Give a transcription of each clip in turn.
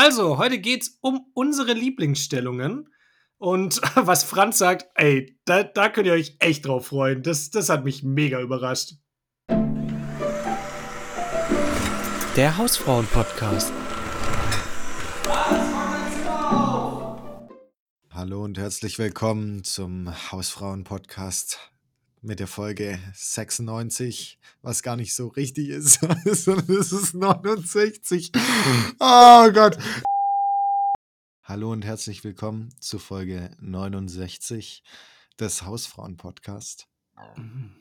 Also, heute geht's um unsere Lieblingsstellungen. Und was Franz sagt, ey, da, da könnt ihr euch echt drauf freuen. Das, das hat mich mega überrascht. Der Hausfrauen-Podcast. Hallo und herzlich willkommen zum Hausfrauen-Podcast mit der Folge 96, was gar nicht so richtig ist, sondern es ist 69. Oh Gott. Hallo und herzlich willkommen zu Folge 69 des Hausfrauen-Podcast.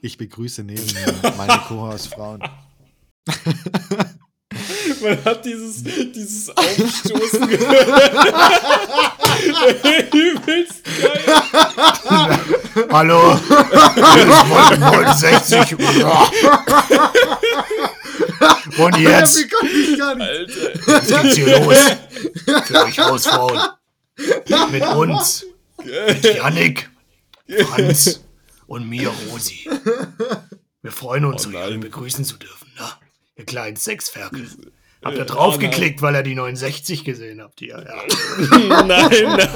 Ich begrüße neben mir meine Co-Hausfrauen. Man hat dieses, dieses Aufstoßen gehört. Übelst geil. Hallo. Folge 60. Und jetzt Wie ich gar nicht? Alter. Was geht's hier los? Für euch Hausfrauen. Mit uns. Mit Yannick, Franz und mir, Rosi. Wir freuen uns, Oh euch begrüßen zu dürfen, ne? Ihr kleinen Sexferkel. Habt ihr draufgeklickt, weil ihr die 69 gesehen habt hier? Ja. Nein, nein.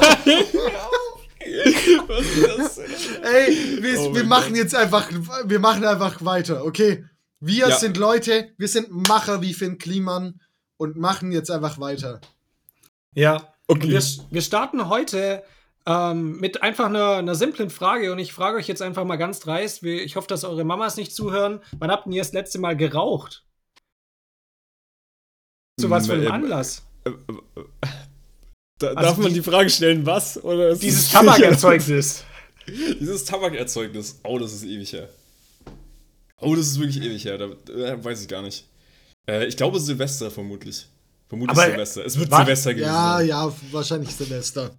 Was ist das denn? Ey, wir, Oh wir machen jetzt einfach, wir machen einfach weiter, okay? Wir Ja. sind Leute, wir sind Macher wie Finn Kliman und machen jetzt einfach weiter. Ja. Okay. Wir, wir starten heute ähm, mit einfach einer, einer simplen Frage und ich frage euch jetzt einfach mal ganz dreist. Ich hoffe, dass eure Mamas nicht zuhören. Wann habt ihr das letzte Mal geraucht? Zu was für einem Ähm, Anlass? Da, Also darf man die- die Frage stellen, was? Oder ist Dieses es- Tabakerzeugnis. Dieses Tabakerzeugnis. Oh, das ist ewig her. Oh, das ist wirklich ewig her. Da, äh, weiß ich gar nicht. Äh, ich glaube Silvester vermutlich. Vermutlich Aber, Silvester. Es wird Silvester gewesen. Ja, sein. ja, wahrscheinlich Silvester.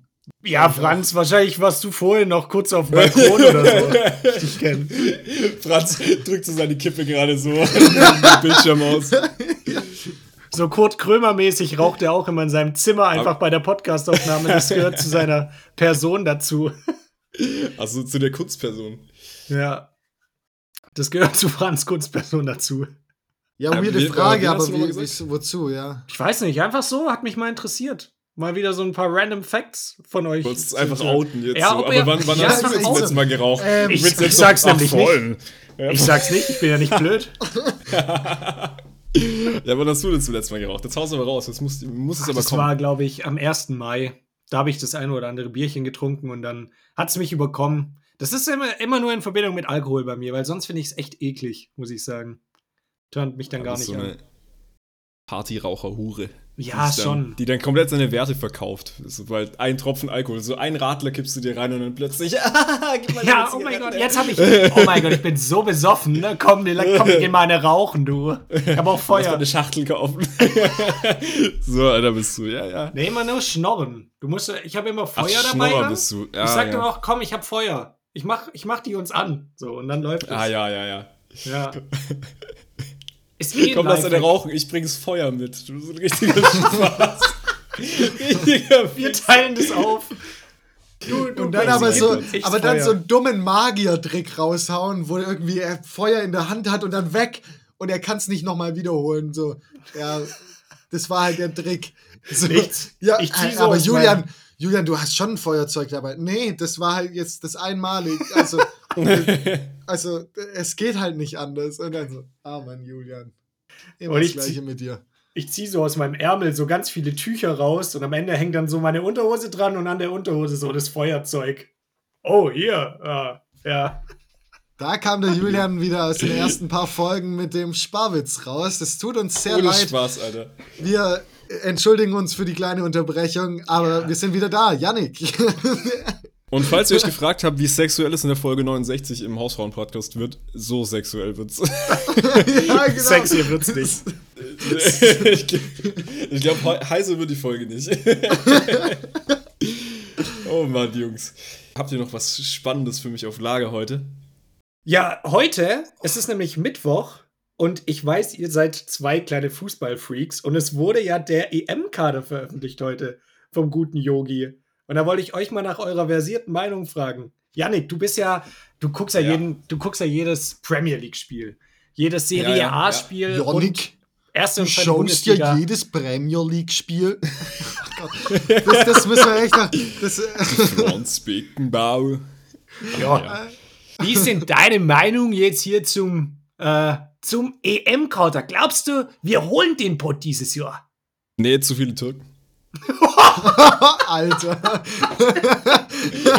Ja, Franz, wahrscheinlich warst du vorhin noch kurz auf dem Balkon oder so. Ich kenn. Franz drückt so seine Kippe gerade so den Bildschirm aus. So Kurt Krömer-mäßig raucht er auch immer in seinem Zimmer einfach bei der Podcastaufnahme. Das gehört zu seiner Person dazu. Also zu der Kunstperson. Ja. Das gehört zu Franz Kunstperson dazu. Ja, Ja, weirde wie- Frage, aber wie, wie, wozu, ja? Ich weiß nicht, einfach so, hat mich mal interessiert. Mal wieder so ein paar random Facts von euch. Du wolltest es einfach outen jetzt Ja, so. Aber ihr- wann, wann Ja, hast du das letzte Mal geraucht? Ähm, Ich- ich jetzt sag's doch- ach, nämlich nicht. Ja, Ich sag's nicht, ich bin ja nicht blöd. ja, wann hast du denn zuletzt mal geraucht? Jetzt haust du aber raus. Jetzt muss, muss es aber Das kommen. war, glaube ich, am 1. Mai. Da habe ich das eine oder andere Bierchen getrunken und dann hat es mich überkommen. Das ist immer, immer nur in Verbindung mit Alkohol bei mir, weil sonst finde ich es echt eklig, muss ich sagen. Turnt mich dann Ja, gar das nicht so an. Partyraucher-Hure. Ja, dann, schon. Die dann komplett seine Werte verkauft. Sobald ein Tropfen Alkohol, so ein Radler kippst du dir rein und dann plötzlich. ah, Ja, oh mein. Gott, jetzt habe ich. Oh mein Gott, ich bin so besoffen. Ne? Komm, komm, gehen mal eine rauchen, du. Ich habe auch Feuer. eine Schachtel kaufen. so, Alter, bist du. Ja, ja. Nee, immer nur schnorren. Du musst, ich habe immer Feuer Ach, dabei. Schnorrer dann. bist du. Ja, ich sag ja. dann auch, komm, ich habe Feuer. Ich mach, ich mach die uns an. So, und dann läuft es. Ah, ja, ja, ja. Ja. Ist eh Komm, lass eine rauchen, ich bring's Feuer mit. Du bist ein richtiger Spaß. Wir teilen das auf. Du, du Und dann aber die so, aber dann Feuer. so einen dummen Magier-Trick raushauen, wo irgendwie er Feuer in der Hand hat und dann weg und er kann es nicht nochmal wiederholen. So, ja, das war halt der Trick. So, Nichts. Ja, Ich zieh äh, so aber Julian, Julian, du hast schon ein Feuerzeug dabei. Nee, das war halt jetzt das einmalig. Also, also es geht halt nicht anders. Und dann so, ah Mann, Julian. Immer Und das ich Gleiche mit dir. ich ziehe so aus meinem Ärmel so ganz viele Tücher raus und am Ende hängt dann so meine Unterhose dran und an der Unterhose so das Feuerzeug. Oh, hier. Ah, ja. Da kam der Julian wieder aus den ersten paar Folgen mit dem Sparwitz raus. Das tut uns sehr Ohne leid. Spaß, Alter. Wir entschuldigen uns für die kleine Unterbrechung, aber wir sind wieder da. Yannick. Und falls ihr euch gefragt habt, wie sexuell es in der Folge 69 im Hausfrauen-Podcast wird, so sexuell wird's. ja, genau. Sexy wird's nicht. ich ich glaube, heiße wird die Folge nicht. oh Mann, Jungs. Habt ihr noch was Spannendes für mich auf Lager heute? Ja, heute, es ist nämlich Mittwoch und ich weiß, ihr seid zwei kleine Fußballfreaks und es wurde ja der EM-Kader veröffentlicht heute vom guten Yogi. Und da wollte ich euch mal nach eurer versierten Meinung fragen. Yannick, du bist ja, du guckst ja, Ja. jeden, du guckst ja jedes Premier League-Spiel, jedes Serie Ja, ja, A-Spiel und Yannick, erste du und zweite schaust ja jedes Premier League-Spiel. Das, das müssen wir echt noch. Das, Franz Beckenbauer. Ja. Wie ist denn deine Meinung jetzt hier zum, äh, zum EM-Kader? Glaubst du, wir holen den Pott dieses Jahr? Nee, zu viele Türken. Alter.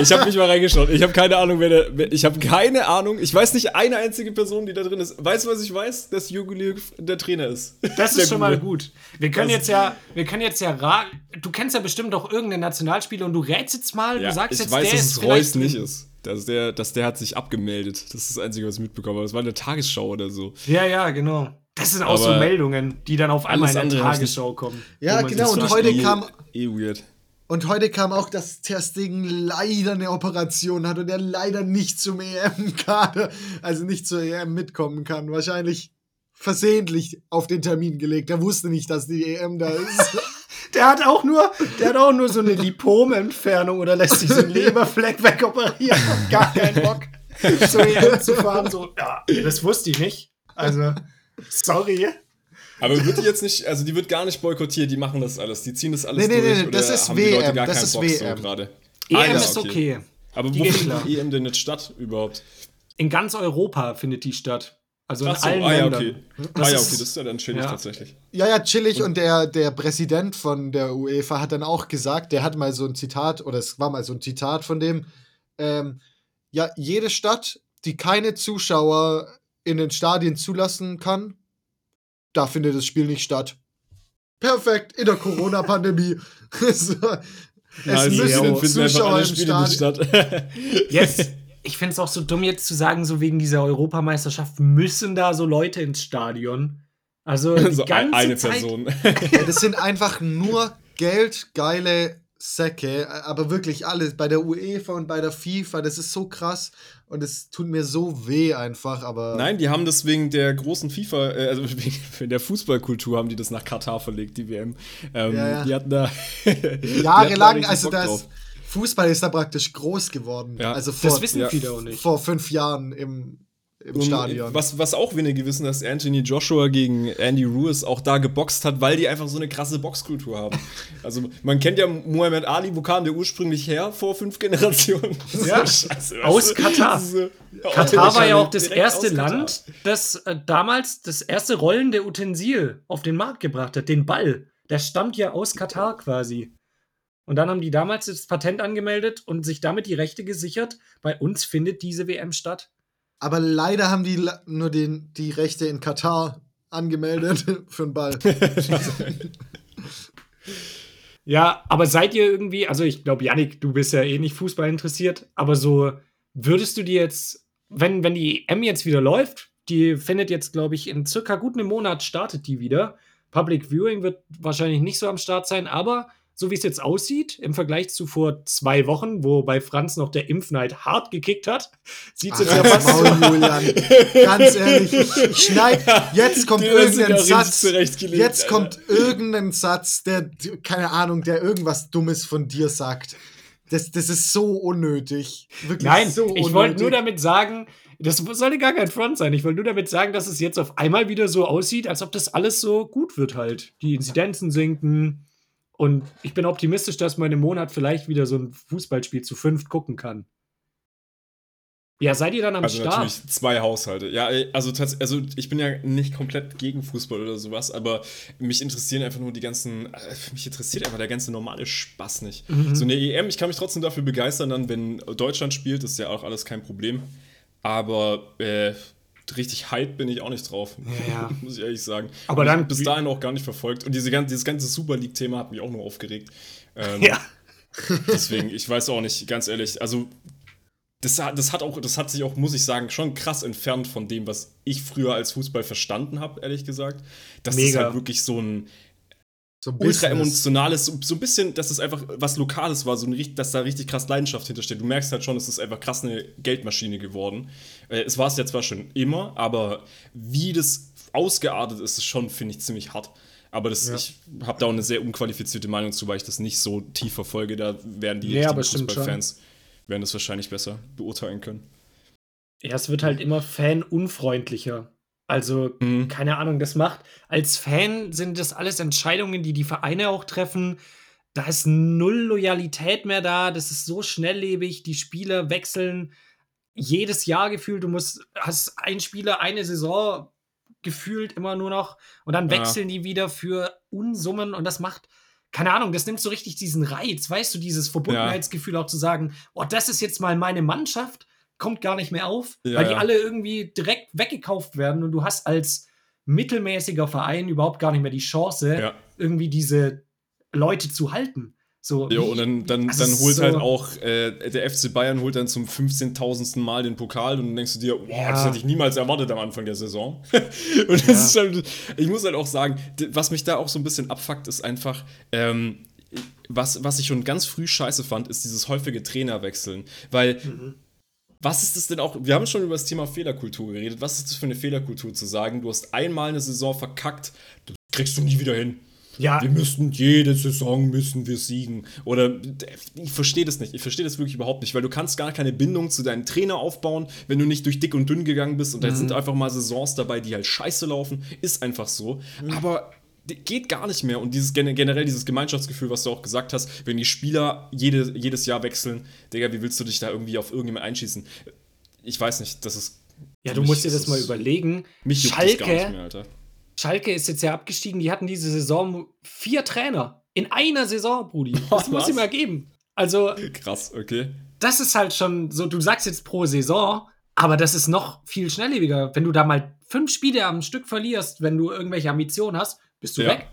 Ich habe nicht mal reingeschaut. Ich habe keine Ahnung, wer der. Ich habe keine Ahnung. Ich weiß nicht eine einzige Person, die da drin ist. Weißt du, was ich weiß? Dass Juguliev der Trainer ist. Das Der ist schon mal Gute. gut. Wir können Das- jetzt ja, wir können jetzt ja raten. Du kennst ja bestimmt auch irgendeinen Nationalspieler und du rätst jetzt mal, Ja, du sagst ich jetzt, weiß, der dass ist es vielleicht Reus nicht ist. Dass der, dass der hat sich abgemeldet. Das ist das Einzige, was ich mitbekommen habe. Das war in der Tagesschau oder so. Ja, ja, genau. Das sind auch so Aber Meldungen, die dann auf einmal in der Tagesschau kommen. Ja, genau, und so- heute eh, kam- Eh weird. Und heute kam auch, dass Stegen leider eine Operation hat und er leider nicht zum EM-Kader, also nicht zur EM mitkommen kann. Wahrscheinlich versehentlich auf den Termin gelegt. Er wusste nicht, dass die EM da ist. Der hat auch nur, der hat auch nur so eine Lipomentfernung oder lässt sich so einen Leberfleck wegoperieren. Gar keinen Bock, zur EM zu fahren. So, ja, das wusste ich nicht. Also, sorry. Aber wird die jetzt nicht, also die wird gar nicht boykottiert, die machen das alles, die ziehen das alles Nee, nee, durch. nee, das oder ist haben die Leute WM, gar das ist Bock WM. so gerade? EM Ah, ja, ist okay. Aber Die wo findet klar. die EM denn jetzt statt überhaupt? In ganz Europa findet die statt. Also in Ach so, allen ah ja, Ländern. okay. Das ah ja, ist- okay, das ist ja dann chillig ja. tatsächlich. Ja, ja, chillig. Und der, der Präsident von der UEFA hat dann auch gesagt, der hat mal so ein Zitat, oder es war mal so ein Zitat von dem, ähm, ja, jede Stadt, die keine Zuschauer in den Stadien zulassen kann, da findet das Spiel nicht statt. Perfekt, in der Corona-Pandemie. es Nice, müssen Zuschauer alle im Spiele nicht Stadion. statt. Jetzt, ich finde es auch so dumm, jetzt zu sagen, so wegen dieser Europameisterschaft müssen da so Leute ins Stadion. Also die so ein- eine Zeit, Person. Ja, das sind einfach nur geldgeile Säcke, aber wirklich alles. Bei der UEFA und bei der FIFA, das ist so krass und es tut mir so weh einfach, aber. Nein, die haben das wegen der großen FIFA, äh, also wegen der Fußballkultur haben die das nach Katar verlegt, die WM. Ähm, Ja, ja. Die hatten da da Jahrelang, also das drauf. Fußball ist da praktisch groß geworden. Ja. Also vor, das wissen ja. viele auch nicht. vor fünf Jahren im, im Stadion. Was, was auch wenige wissen, dass Anthony Joshua gegen Andy Ruiz auch da geboxt hat, weil die einfach so eine krasse Boxkultur haben. Also man kennt ja Muhammad Ali, wo kam der ursprünglich her vor fünf Generationen? Ja, scheiße, weißt aus du? Katar. So- Katar war ja auch das erste. Land, das äh, damals das erste rollende Utensil auf den Markt gebracht hat, den Ball. Der stammt ja aus Katar quasi. Und dann haben die damals das Patent angemeldet und sich damit die Rechte gesichert. Bei uns findet diese WM statt. Aber leider haben die nur den, die Rechte in Katar angemeldet für den Ball. Ja, aber seid ihr irgendwie, also ich glaube, Yannick, du bist ja eh nicht Fußball interessiert, aber so würdest du dir jetzt, wenn, wenn die EM jetzt wieder läuft, die findet jetzt, glaube ich, in circa gut einem Monat startet die wieder. Public Viewing wird wahrscheinlich nicht so am Start sein, aber so wie es jetzt aussieht, im Vergleich zu vor zwei Wochen, wo bei Franz noch der Impfneid hart gekickt hat, sieht es jetzt ja fast Maul, Julian. Ganz ehrlich, ich, ich schneid. Jetzt kommt du irgendein Satz. Jetzt kommt irgendein Satz, der, keine Ahnung, der irgendwas Dummes von dir sagt. Das, das ist so unnötig. Wirklich Nein, so ich unnötig. wollte nur damit sagen, das sollte gar kein Front sein. Ich wollte nur damit sagen, dass es jetzt auf einmal wieder so aussieht, als ob das alles so gut wird halt. Die Inzidenzen sinken und ich bin optimistisch, dass man im Monat vielleicht wieder so ein Fußballspiel zu fünft gucken kann. Ja, seid ihr dann am Also Start? natürlich zwei Haushalte. Ja, ey, also, also ich bin ja nicht komplett gegen Fußball oder sowas, aber mich interessieren einfach nur die ganzen, äh, mich interessiert einfach der ganze normale Spaß nicht. Mhm. So eine EM, ich kann mich trotzdem dafür begeistern, dann, wenn Deutschland spielt, ist ja auch alles kein Problem. Aber äh, richtig hype bin ich auch nicht drauf. Ja. Muss ich ehrlich sagen. Aber Hab ich dann- bis dahin auch gar nicht verfolgt. Und diese, gan- dieses ganze Super League-Thema hat mich auch nur aufgeregt. Ähm, Ja. Deswegen, ich weiß auch nicht, ganz ehrlich. Also, das, hat- das hat auch, das hat sich auch, muss ich sagen, schon krass entfernt von dem, was ich früher als Fußball verstanden habe, ehrlich gesagt. Das Mega. halt wirklich so ein so ein ultra emotionales, so, so ein bisschen, dass es einfach was Lokales war, so ein, dass da richtig krass Leidenschaft hintersteht. Du merkst halt schon, es ist einfach krass eine Geldmaschine geworden. Äh, es war es ja zwar schon immer, aber wie das ausgeartet ist, ist schon, finde ich, ziemlich hart. Aber das, Ja. ich habe da auch eine sehr unqualifizierte Meinung zu, weil ich das nicht so tief verfolge. Da werden die schon. Fußballfans werden das wahrscheinlich besser beurteilen können. Ja, es wird halt immer fanunfreundlicher. Also, Mhm. keine Ahnung, das macht, als Fan sind das alles Entscheidungen, die die Vereine auch treffen. da ist null Loyalität mehr da, das ist so schnelllebig, die Spieler wechseln jedes Jahr gefühlt, du musst, hast ein Spieler eine Saison gefühlt immer nur noch und dann Ja. wechseln die wieder für Unsummen und das macht, keine Ahnung, das nimmt so richtig diesen Reiz, weißt du, dieses Verbundenheitsgefühl auch zu sagen, oh, das ist jetzt mal meine Mannschaft, kommt gar nicht mehr auf, Ja, weil die ja. alle irgendwie direkt weggekauft werden und du hast als mittelmäßiger Verein überhaupt gar nicht mehr die Chance, Ja. irgendwie diese Leute zu halten. So, Ja, und dann, dann, also dann holt so- halt auch äh, der FC Bayern holt dann zum 15.000. Mal den Pokal und dann denkst du dir, wow, Ja. das hätte ich niemals erwartet am Anfang der Saison. und das ist halt, ich muss halt auch sagen, was mich da auch so ein bisschen abfuckt, ist einfach, ähm, was, was ich schon ganz früh scheiße fand, ist dieses häufige Trainerwechseln. Weil, Mhm. Was ist das denn auch? Wir haben schon über das Thema Fehlerkultur geredet. Was ist das für eine Fehlerkultur zu sagen, du hast einmal eine Saison verkackt, das kriegst du nie wieder hin. ja, Wir müssen jede Saison müssen wir siegen. Oder ich verstehe das nicht. Ich verstehe das wirklich überhaupt nicht, weil du kannst gar keine Bindung zu deinem Trainer aufbauen, wenn du nicht durch dick und dünn gegangen bist. Und da sind einfach mal Saisons dabei, die halt scheiße laufen. Ist einfach so. Aber d- geht gar nicht mehr. Und dieses gen- generell dieses Gemeinschaftsgefühl, was du auch gesagt hast, wenn die Spieler jede, jedes Jahr wechseln, Digga, wie willst du dich da irgendwie auf irgendjemand einschießen? Ich weiß nicht, das ist. ja, du mich musst dir ist das mal überlegen. Mich juckt das gar nicht Schalke, mehr, Alter. Schalke ist jetzt ja abgestiegen, die hatten diese Saison vier Trainer. In einer Saison, Brudi. Das muss ich mal geben. Also, Krass, okay. das ist halt schon so, du sagst jetzt pro Saison, aber das ist noch viel schnelllebiger. Wenn du da mal fünf Spiele am Stück verlierst, wenn du irgendwelche Ambitionen hast, bist du Ja. weg.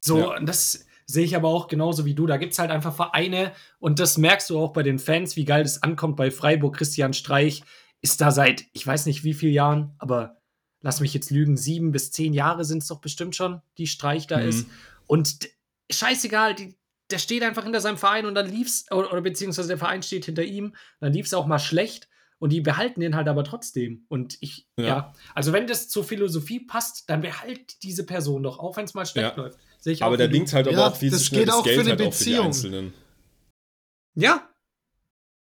So, Ja. und das sehe ich aber auch genauso wie du. Da gibt es halt einfach Vereine und das merkst du auch bei den Fans, wie geil das ankommt bei Freiburg. Christian Streich ist da seit, ich weiß nicht wie vielen Jahren, aber lass mich jetzt lügen, sieben bis zehn Jahre sind es doch bestimmt schon, die Streich da Mhm. ist. Und scheißegal, die, der steht einfach hinter seinem Verein und dann lief's, oder, oder beziehungsweise der Verein steht hinter ihm, dann lief's auch mal schlecht und die behalten den halt aber trotzdem. Und ich, ja, Ja. also wenn das zur Philosophie passt, dann behalt diese Person doch, auch wenn es mal schlecht Ja. läuft. Sehe ich Aber wie du. winkt halt aber Ja, auch viel das zu schnell geht das auch für Geld eine halt auch für die Beziehung. Einzelnen. Ja.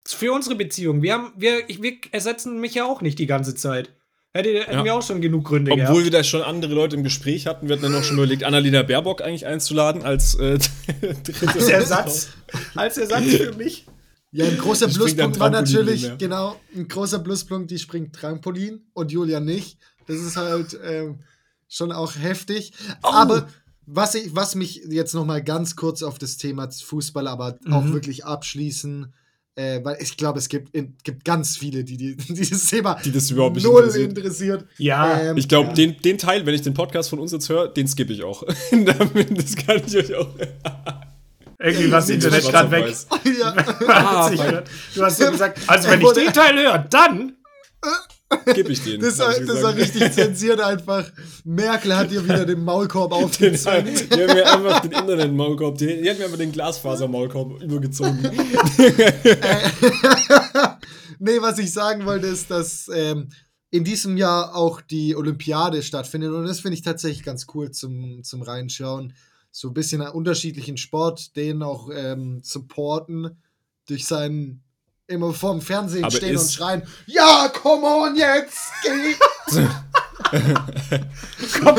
Für unsere Beziehung. Wir, haben, wir, ich, wir ersetzen mich ja auch nicht die ganze Zeit. Hätte, hätten Ja. wir auch schon genug Gründe Obwohl gehabt. wir da schon andere Leute im Gespräch hatten, wir hatten dann auch schon überlegt, Annalena Baerbock eigentlich einzuladen als äh, dritte Als Ersatz, als Ersatz für mich. Ja, ein großer Die Pluspunkt war natürlich, genau, ein großer Pluspunkt, die springt Trampolin und Julia nicht. Das ist halt ähm, schon auch heftig. Oh. Aber was, ich, was mich jetzt noch mal ganz kurz auf das Thema Fußball, aber auch Mhm. wirklich abschließen, äh, weil ich glaube, es gibt, in, gibt ganz viele, die, die dieses Thema Die das überhaupt nicht null interessiert. interessiert. Ja, Ähm, Ich glaube, den, den Teil, wenn ich den Podcast von uns jetzt höre, den skippe ich auch. Das kann ich euch auch. Irgendwie war das Internet gerade weg. ja. Ah, du hast ja gesagt, also wenn ich den Teil höre, dann. Gib ich den. Das, das war richtig zensiert einfach. Merkel hat ihr wieder den Maulkorb aufgezogen. die haben mir einfach den Internet-Maulkorb, die, die hat mir einfach den Glasfaser-Maulkorb übergezogen. nee, was ich sagen wollte, ist, dass ähm, in diesem Jahr auch die Olympiade stattfindet. Und das finde ich tatsächlich ganz cool zum, zum Reinschauen. So ein bisschen einen unterschiedlichen Sport, den auch ähm, supporten durch seinen immer vorm Fernsehen Aber stehen und schreien, ja, come on jetzt, geh! Komm,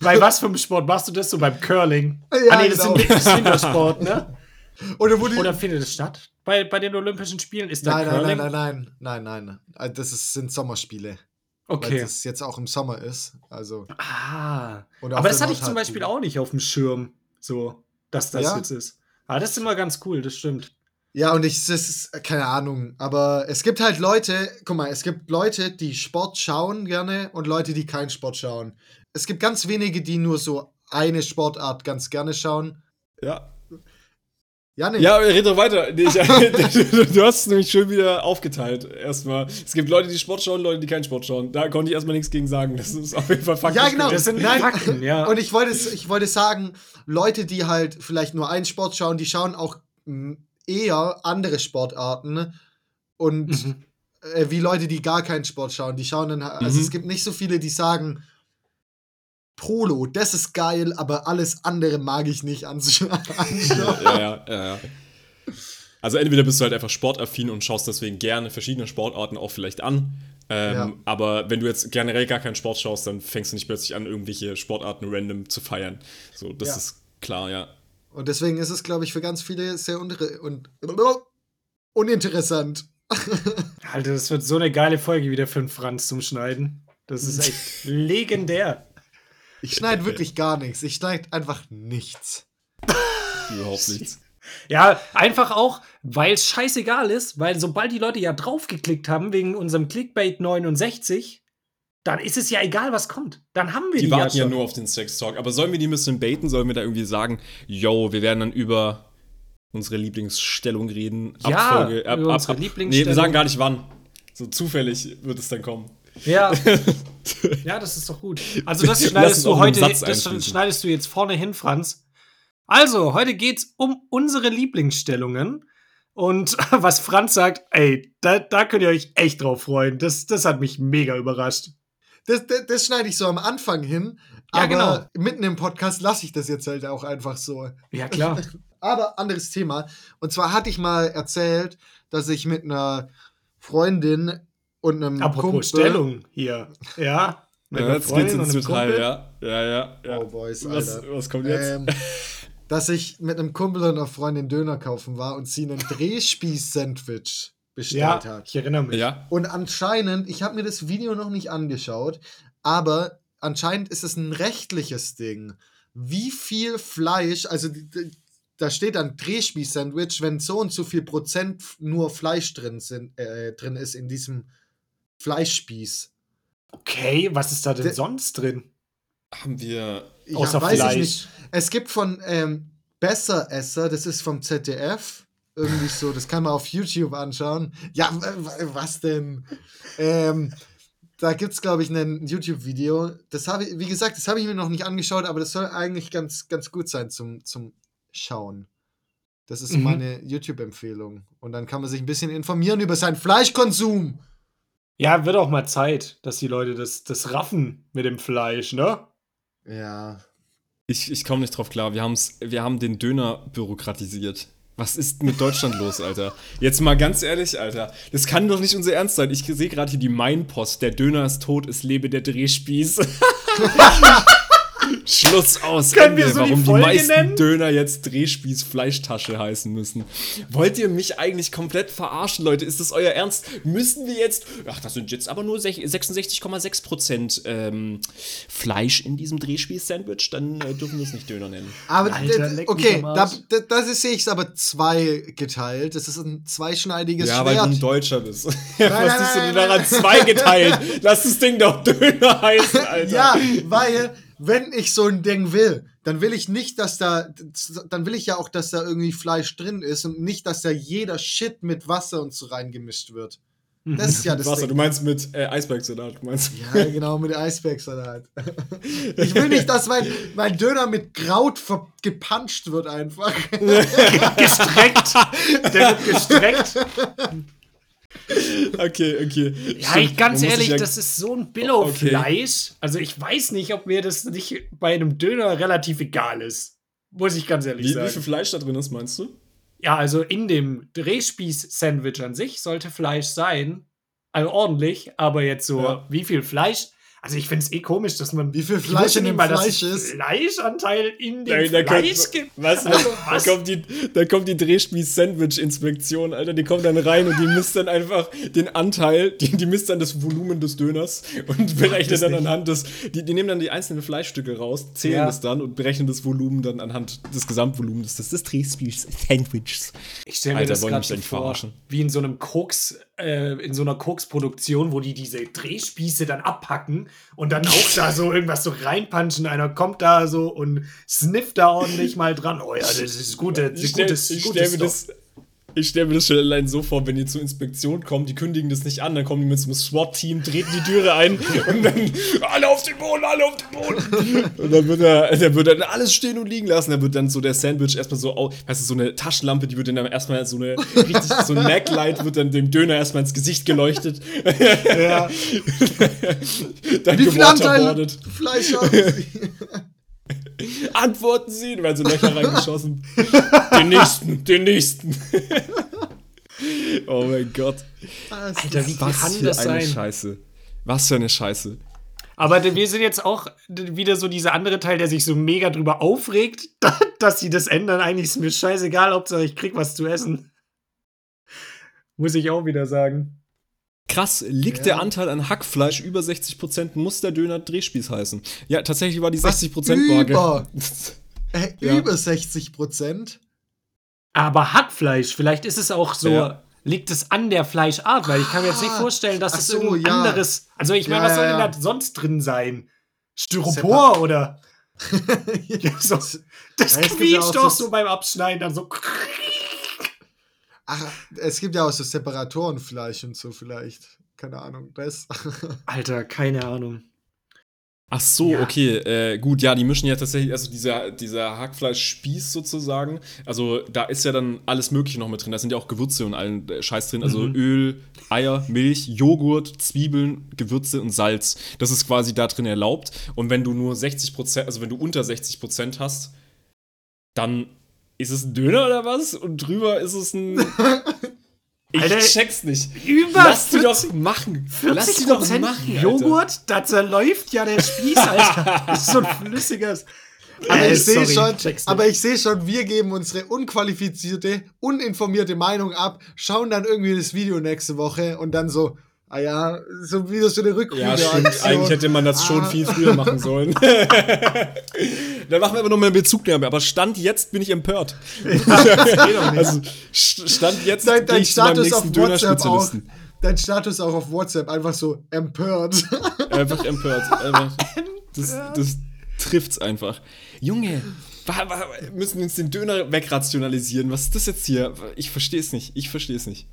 bei was für einem Sport machst du das so beim Curling? Ja, ah, nee, das, genau. ist Wintersport, ne? Oder wo die, Oder findet es statt? Bei, bei den Olympischen Spielen ist da nein, nein, Curling? nein, nein, nein, nein, nein. Also Das ist, sind Sommerspiele. Weil Okay. das jetzt auch im Sommer ist. Also, Ah. Aber das hatte ich zum. Beispiel auch nicht auf dem Schirm, so, dass das Ja? jetzt ist. Aber das ist immer ganz cool, das stimmt. Ja, und ich, das ist keine Ahnung, aber es gibt halt Leute, guck mal, es gibt Leute, die Sport schauen gerne und Leute, die keinen Sport schauen. Es gibt ganz wenige, die nur so eine Sportart ganz gerne schauen. Ja. Janik, Ja, red doch weiter. Nee, ich, du, hast es nämlich schon wieder aufgeteilt. Erstmal. Es gibt Leute, die Sport schauen, Leute, die keinen Sport schauen. Da konnte ich erstmal nichts gegen sagen. Das ist auf jeden Fall faktisch. Ja, genau. Das sind Nein. Fakten, ja. Und ich wollte, es- ich wollte sagen, Leute, die halt vielleicht nur einen Sport schauen, die schauen auch mh, eher andere Sportarten und Mhm. äh, wie Leute, die gar keinen Sport schauen, die schauen dann, also Mhm. es gibt nicht so viele, die sagen, Polo, das ist geil, aber alles andere mag ich nicht anschauen. ja, ja, ja, ja. Also entweder bist du halt einfach sportaffin und schaust deswegen gerne verschiedene Sportarten auch vielleicht an. Ähm, Ja. Aber wenn du jetzt generell gar keinen Sport schaust, dann fängst du nicht plötzlich an, irgendwelche Sportarten random zu feiern. So, das Ja. ist klar, ja. Und deswegen ist es, glaube ich, für ganz viele sehr unre und uninteressant. Alter, das wird so eine geile Folge wieder für den Franz zum Schneiden. Das ist echt legendär. Ich schneide wirklich gar nichts. Ich schneide einfach nichts. Überhaupt nichts. Ja, einfach auch, weil es scheißegal ist, weil sobald die Leute ja draufgeklickt haben wegen unserem Clickbait 69, dann ist es ja egal, was kommt. Dann haben wir die, Die warten ja, schon. nur auf den Sex Talk. Aber sollen wir die ein bisschen baiten? Sollen wir da irgendwie sagen, yo, wir werden dann über unsere Lieblingsstellung reden? Ja, Folge- über unsere Nee, wir sagen gar nicht wann. So zufällig wird es dann kommen. Ja. ja, das ist doch gut. Also das schneidest du heute, das schneidest du jetzt vorne hin, Franz. Also, heute geht's um unsere Lieblingsstellungen. Und was Franz sagt, ey, da, da könnt ihr euch echt drauf freuen. Das, das hat mich mega überrascht. Das, das, das schneide ich so am Anfang hin. Ja, aber genau. mitten im Podcast lasse ich das jetzt halt auch einfach so. Ja, klar. Aber anderes Thema. Und zwar hatte ich mal erzählt, dass ich mit einer Freundin und einem Apropos Kumpel. Stellung hier. Ja. Mit Ja, jetzt geht's ins Detail, ja. Ja, ja, ja. Oh, Boys, was, Alter. was kommt jetzt? Ähm, dass ich mit einem Kumpel und einer Freundin Döner kaufen war und sie einen Drehspieß-Sandwich bestellt Ja, hat. ich erinnere mich. ja. Und anscheinend, ich habe mir das Video noch nicht angeschaut, aber anscheinend ist es ein rechtliches Ding. Wie viel Fleisch, also die- die- da steht dann Drehspieß-Sandwich, wenn so und so viel Prozent nur Fleisch drin, sind, äh, drin ist in diesem Fleischspieß. Okay, was ist da denn Der- sonst drin? Haben wir. Ja, Außer weiß Fleisch. ich nicht. Es gibt von ähm, Besseresser, das ist vom ZDF. Irgendwie so, das kann man auf YouTube anschauen. Ja, was denn? Ähm, da gibt es, glaube ich, ein YouTube-Video. Das habe ich, wie gesagt, das habe ich mir noch nicht angeschaut, aber das soll eigentlich ganz, ganz gut sein zum, zum Schauen. Das ist Mhm. meine YouTube-Empfehlung. Und dann kann man sich ein bisschen informieren über seinen Fleischkonsum. Ja, wird auch mal Zeit, dass die Leute das, das raffen mit dem Fleisch, ne? Ja. Ich, ich komme nicht drauf klar. Wir, haben's, wir haben den Döner bürokratisiert. Was ist mit Deutschland los, Alter? Jetzt mal ganz ehrlich, Alter. Das kann doch nicht unser Ernst sein. Ich sehe gerade hier die Mainpost. Der Döner ist tot, es lebe der Drehspieß. Schluss aus. Können wir Ende. so die Warum die, Folge meisten nennen? Döner jetzt Drehspieß Fleischtasche heißen müssen. Wollt ihr mich eigentlich komplett verarschen, Leute? Ist das euer Ernst? Müssen wir jetzt. Ach, das sind jetzt aber nur sech- 66,6 Prozent ähm, Fleisch in diesem Drehspieß-Sandwich. Dann äh, dürfen wir es nicht Döner nennen. Aber Alter, okay, da, da, das ist, sehe ich es aber zweigeteilt. Das ist ein zweischneidiges Ja, weil du Schwert. ein Deutscher bist. Was nein, ist denn nein, daran nein. zweigeteilt? Lass das Ding doch Döner heißen, Alter. Ja, weil wenn ich so ein Ding will, dann will ich nicht, dass da, dann will ich ja auch, dass da irgendwie Fleisch drin ist und nicht, dass da jeder Shit mit Wasser und so reingemischt wird. Das ist ja das Wasser, du Ding. meinst mit äh, Eisbergsalat, du meinst. Ja, genau, mit Eisbergsalat. Ich will nicht, dass mein, mein Döner mit Kraut gepanscht wird einfach. gestreckt. Der wird gestreckt. Okay, okay. Ja, ich, ganz ehrlich, ja- das ist so ein Billow-Fleisch. Also ich weiß nicht, ob mir das nicht bei einem Döner relativ egal ist. Muss ich ganz ehrlich Wie, wie sagen. viel Fleisch da drin ist, meinst du? Ja, also in dem Drehspieß-Sandwich an sich sollte Fleisch sein. Also ordentlich, aber jetzt so, Ja. wie viel Fleisch? Also ich finde es eh komisch, dass man. Wie viel Fleisch in dem Fleisch es ist. Fleischanteil in dem Da, da, Fleisch kommt, gibt. was, Also, da, was? kommt die, da kommt die Drehspieß-Sandwich-Inspektion, Alter. Die kommt dann rein und die misst dann einfach den Anteil, die, die misst dann das Volumen des Döners und berechnet das dann nicht. anhand des. Die, die nehmen dann die einzelnen Fleischstücke raus, zählen Ja. das dann und berechnen das Volumen dann anhand des Gesamtvolumens des, des Drehspieß-Sandwichs. Ich stelle mir Alter, das wollen gerade vor, verarschen. wie in so einem Koks, äh, in so einer Koksproduktion, wo die diese Drehspieße dann abpacken und dann auch da so irgendwas so reinpunchen. Einer kommt da so und snifft da ordentlich mal dran. Oh ja, das ist gute, Ich stelle gutes, ich gutes stell mir, das- ich stell mir das schon allein so vor, wenn die zur Inspektion kommen, die kündigen das nicht an, dann kommen die mit so einem SWAT-Team, treten die Türe ein und dann alle auf den Boden, alle auf den Boden. Und dann wird er, der wird dann alles stehen und liegen lassen. Dann wird dann so der Sandwich erstmal so, weißt du, so eine Taschenlampe, die wird dann erstmal so eine richtig, so ein Mac-Light wird dann dem Döner erstmal ins Gesicht geleuchtet. Ja. dann Wie viel Anteil. Fleisch haben Sie? Antworten Sie, da werden so Löcher reingeschossen. Den nächsten, den nächsten. oh mein Gott. Alter, wie Was kann für das eine sein? Scheiße. Was für eine Scheiße. Aber wir sind jetzt auch wieder so dieser andere Teil, der sich so mega drüber aufregt, dass sie das ändern. Eigentlich ist mir scheißegal, Hauptsache ich krieg was zu essen. Muss ich auch wieder sagen. Krass, liegt Ja. der Anteil an Hackfleisch über 60%, muss der Döner Drehspieß heißen. Ja, tatsächlich war die Was? 60%-Marke. Über? Äh, Ja. Über 60 Prozent? Aber Hackfleisch, vielleicht ist es auch so, Ja. liegt es an der Fleischart, weil ich kann mir jetzt nicht Ah, vorstellen, dass es so, irgendein anderes. Also ich meine, Ja, was soll denn ja. da sonst drin sein? Styropor oder? Ja, so, das ja quietscht auch doch so- so beim Abschneiden dann so. Ach, es gibt ja auch so Separatorenfleisch und so vielleicht. Keine Ahnung, das. Alter, keine Ahnung. Ach so, Ja. okay, äh, gut, ja, die mischen ja tatsächlich, also dieser, dieser Hackfleischspieß sozusagen, also da ist ja dann alles Mögliche noch mit drin, da sind ja auch Gewürze und allen äh, Scheiß drin, also Mhm. Öl, Eier, Milch, Joghurt, Zwiebeln, Gewürze und Salz. Das ist quasi da drin erlaubt und wenn du nur 60%, also wenn du unter 60% hast, dann ist es ein Döner oder was? Und drüber ist es ein... Ich Alter, check's nicht. Über Lass die 40 doch machen. Lass die 40 doch machen. Joghurt, da zerläuft ja der Spieß, Alter. Das ist so ein flüssiges. Aber Äh, ich sehe sorry, schon, aber ich sehe schon, wir geben unsere unqualifizierte, uninformierte Meinung ab, schauen dann irgendwie das Video nächste Woche und dann so, ah ja, so wieder so eine Rückrunde. Ja, stimmt. Eigentlich hätte man das schon Ah. viel früher machen sollen. Dann machen wir aber noch mal eine Bezugnahme. Aber Stand jetzt bin ich empört. also, St- Stand jetzt dein, dein Status auf WhatsApp auch. Dönerspezialisten. Dein Status auch auf WhatsApp einfach so empört. Einfach empört. Einfach. Das, das trifft's einfach. Junge, müssen wir uns den Döner wegrationalisieren? Was ist das jetzt hier? Ich verstehe es nicht. Ich verstehe es nicht.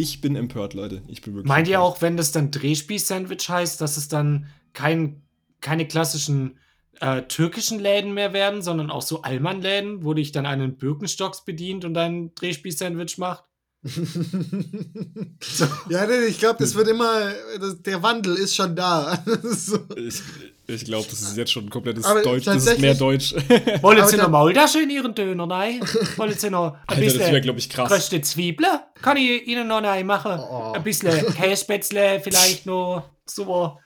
Ich bin empört, Leute. Ich bin wirklich. Meint ihr empört. auch, wenn das dann Drehspieß-Sandwich heißt, dass es dann kein, keine klassischen äh, türkischen Läden mehr werden, sondern auch so Allmann-Läden, wo dich dann einen Birkenstocks bedient und dein Drehspieß-Sandwich macht? ja, nee, ich glaube, das wird immer, das, der Wandel ist schon da. so. Ich, ich glaube, das ist jetzt schon ein komplettes Aber Deutsch. Das ist mehr Deutsch. Wollen Sie da- noch Maultasche in Ihren Döner rein? Wollen Sie noch ein Alter, das wäre, bisschen glaube ich, krass. geröstete Zwiebeln? Kann ich Ihnen noch rein machen? Oh. Ein bisschen Käsespätzle vielleicht noch. So.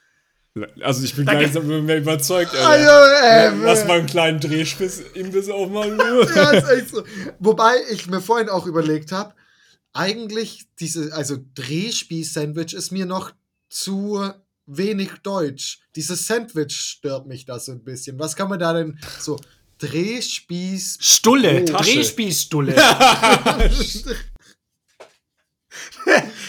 Also ich bin Danke. langsam mehr überzeugt, Alter. Also, ähm, Lass mal einen kleinen Drehspitz-Imbiss aufmachen. ja, ist echt so. Wobei ich mir vorhin auch überlegt habe, eigentlich diese, also Drehspieß-Sandwich ist mir noch zu wenig deutsch. Dieses Sandwich stört mich da so ein bisschen. Was kann man da denn so Drehspieß Stulle, Oh. Drehspießstulle.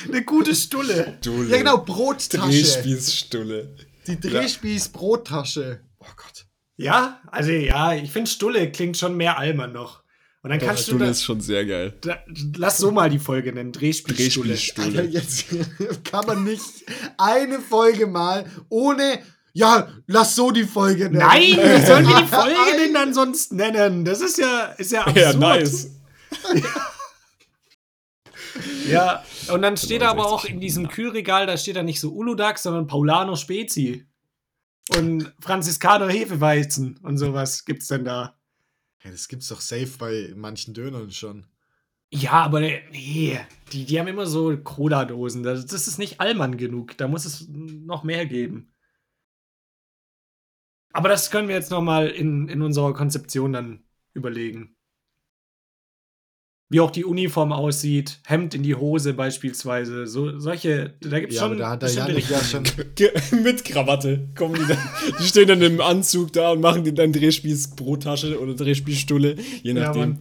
Eine gute Stulle. Stulle. Ja genau, Brottasche. Drehspießstulle. Die Drehspieß-Brottasche. Oh Gott. Ja, also ja, ich finde Stulle klingt schon mehr Allmann noch. Und dann kannst du das. ist schon sehr geil. Da, lass so mal die Folge nennen. Drehspießstulle. Alter, Drehspießstulle. jetzt kann man nicht eine Folge mal ohne. Ja, lass so die Folge nennen. Nein, wie sollen wir die. Folge denn dann sonst nennen? Das ist ja, ist ja absurd. Ja, nice. Ja, und dann steht da aber 69 auch in diesem Kühlregal, da steht da nicht so Uludax, sondern Paulano Spezi. Und Franziskaner Hefeweizen und sowas gibt's denn da. Ja, das gibt's doch safe bei manchen Dönern schon. Ja, aber nee, die, die haben immer so Cola-Dosen. Das, das ist nicht Allmann genug. Da muss es noch mehr geben. Aber das können wir jetzt noch mal in, in unserer Konzeption dann überlegen. Wie auch die Uniform aussieht, Hemd in die Hose beispielsweise, so solche, da gibt's Ja, schon aber da hat der Janik ja schon. Mit Krawatte kommen die dann. Die stehen dann im Anzug da und machen dir dann Drehspieß-Brottasche oder Drehspießstulle, je Ja, nachdem. Mann.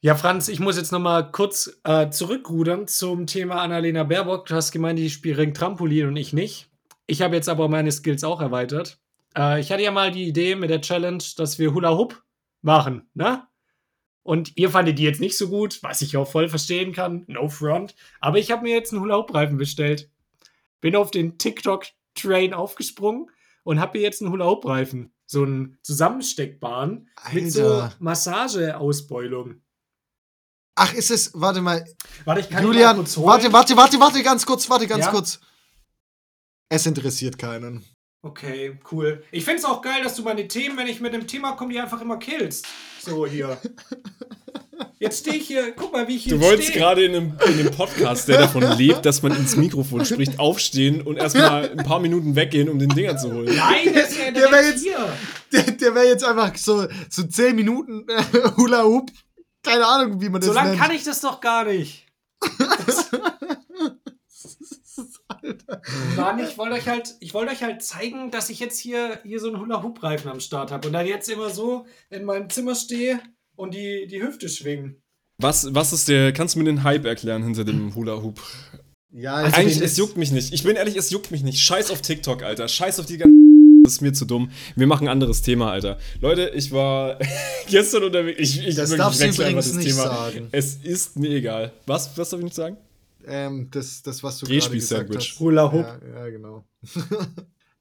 Ja, Franz, ich muss jetzt noch mal kurz äh, zurückrudern zum Thema Annalena Baerbock. Du hast gemeint, die spielt Trampolin und ich nicht. Ich habe jetzt aber meine Skills auch erweitert. Äh, ich hatte ja mal die Idee mit der Challenge, dass wir Hula Hoop machen, ne? Und ihr fandet die jetzt nicht so gut, was ich auch voll verstehen kann. No front. Aber ich habe mir jetzt einen Hula Hoop Reifen bestellt. Bin auf den TikTok Train aufgesprungen und habe mir jetzt einen Hula Hoop Reifen. So einen zusammensteckbaren mit so Alter. Massageausbeulung. Ach, ist es. Warte mal. Warte, ich kann ihn mal Julian, kurz holen. warte, warte, warte, warte, ganz kurz, warte, ganz Ja? kurz. Es interessiert keinen. Okay, cool. Ich finde es auch geil, dass du meine Themen, wenn ich mit dem Thema komme, die einfach immer killst. So hier. Jetzt stehe ich hier, guck mal, wie ich hier Du wolltest gerade in einem, in einem Podcast, der davon lebt, dass man ins Mikrofon spricht, aufstehen und erstmal ein paar Minuten weggehen, um den Dinger zu holen. Nein, der ist ja Der wär direkt jetzt- hier. Der, der wäre jetzt einfach so, so 10 Minuten äh, Hula Hoop. Keine Ahnung, wie man das So lange nennt. kann ich das doch gar nicht. Mann, ich wollte euch halt, ich wollte euch halt zeigen, dass ich jetzt hier, hier so einen Hula-Hoop-Reifen am Start habe und dann jetzt immer so in meinem Zimmer stehe und die, die Hüfte schwingen. Was, was ist der, kannst du mir den Hype erklären hinter dem Hula Hoop? Ja, Also Eigentlich, es juckt mich nicht. Ich bin ehrlich, es juckt mich nicht. Scheiß auf TikTok, Alter. Scheiß auf die ganze. Das ist mir zu dumm. Wir machen ein anderes Thema, Alter. Leute, ich war gestern unterwegs. Ich, ich Das darfst du übrigens nicht sagen. Es ist mir egal. Was? Was darf ich nicht sagen? Ähm, das, das, was du gerade gesagt hast. Hula-Hoop. Ja, ja, genau.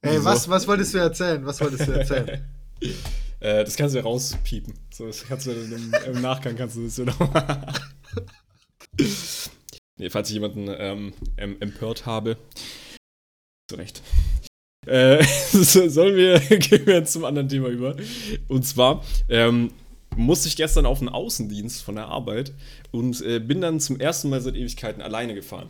Ey, Wieso? was, was wolltest du erzählen? Was wolltest du erzählen? Äh, das kannst du ja rauspiepen. So, das kannst du im, im Nachgang kannst du das ja noch. nee, falls ich jemanden ähm, em- empört habe. Zu Recht. Äh, so- sollen wir, gehen wir jetzt zum anderen Thema über. Und zwar ähm, musste ich gestern auf einen Außendienst von der Arbeit und äh, bin dann zum ersten Mal seit Ewigkeiten alleine gefahren.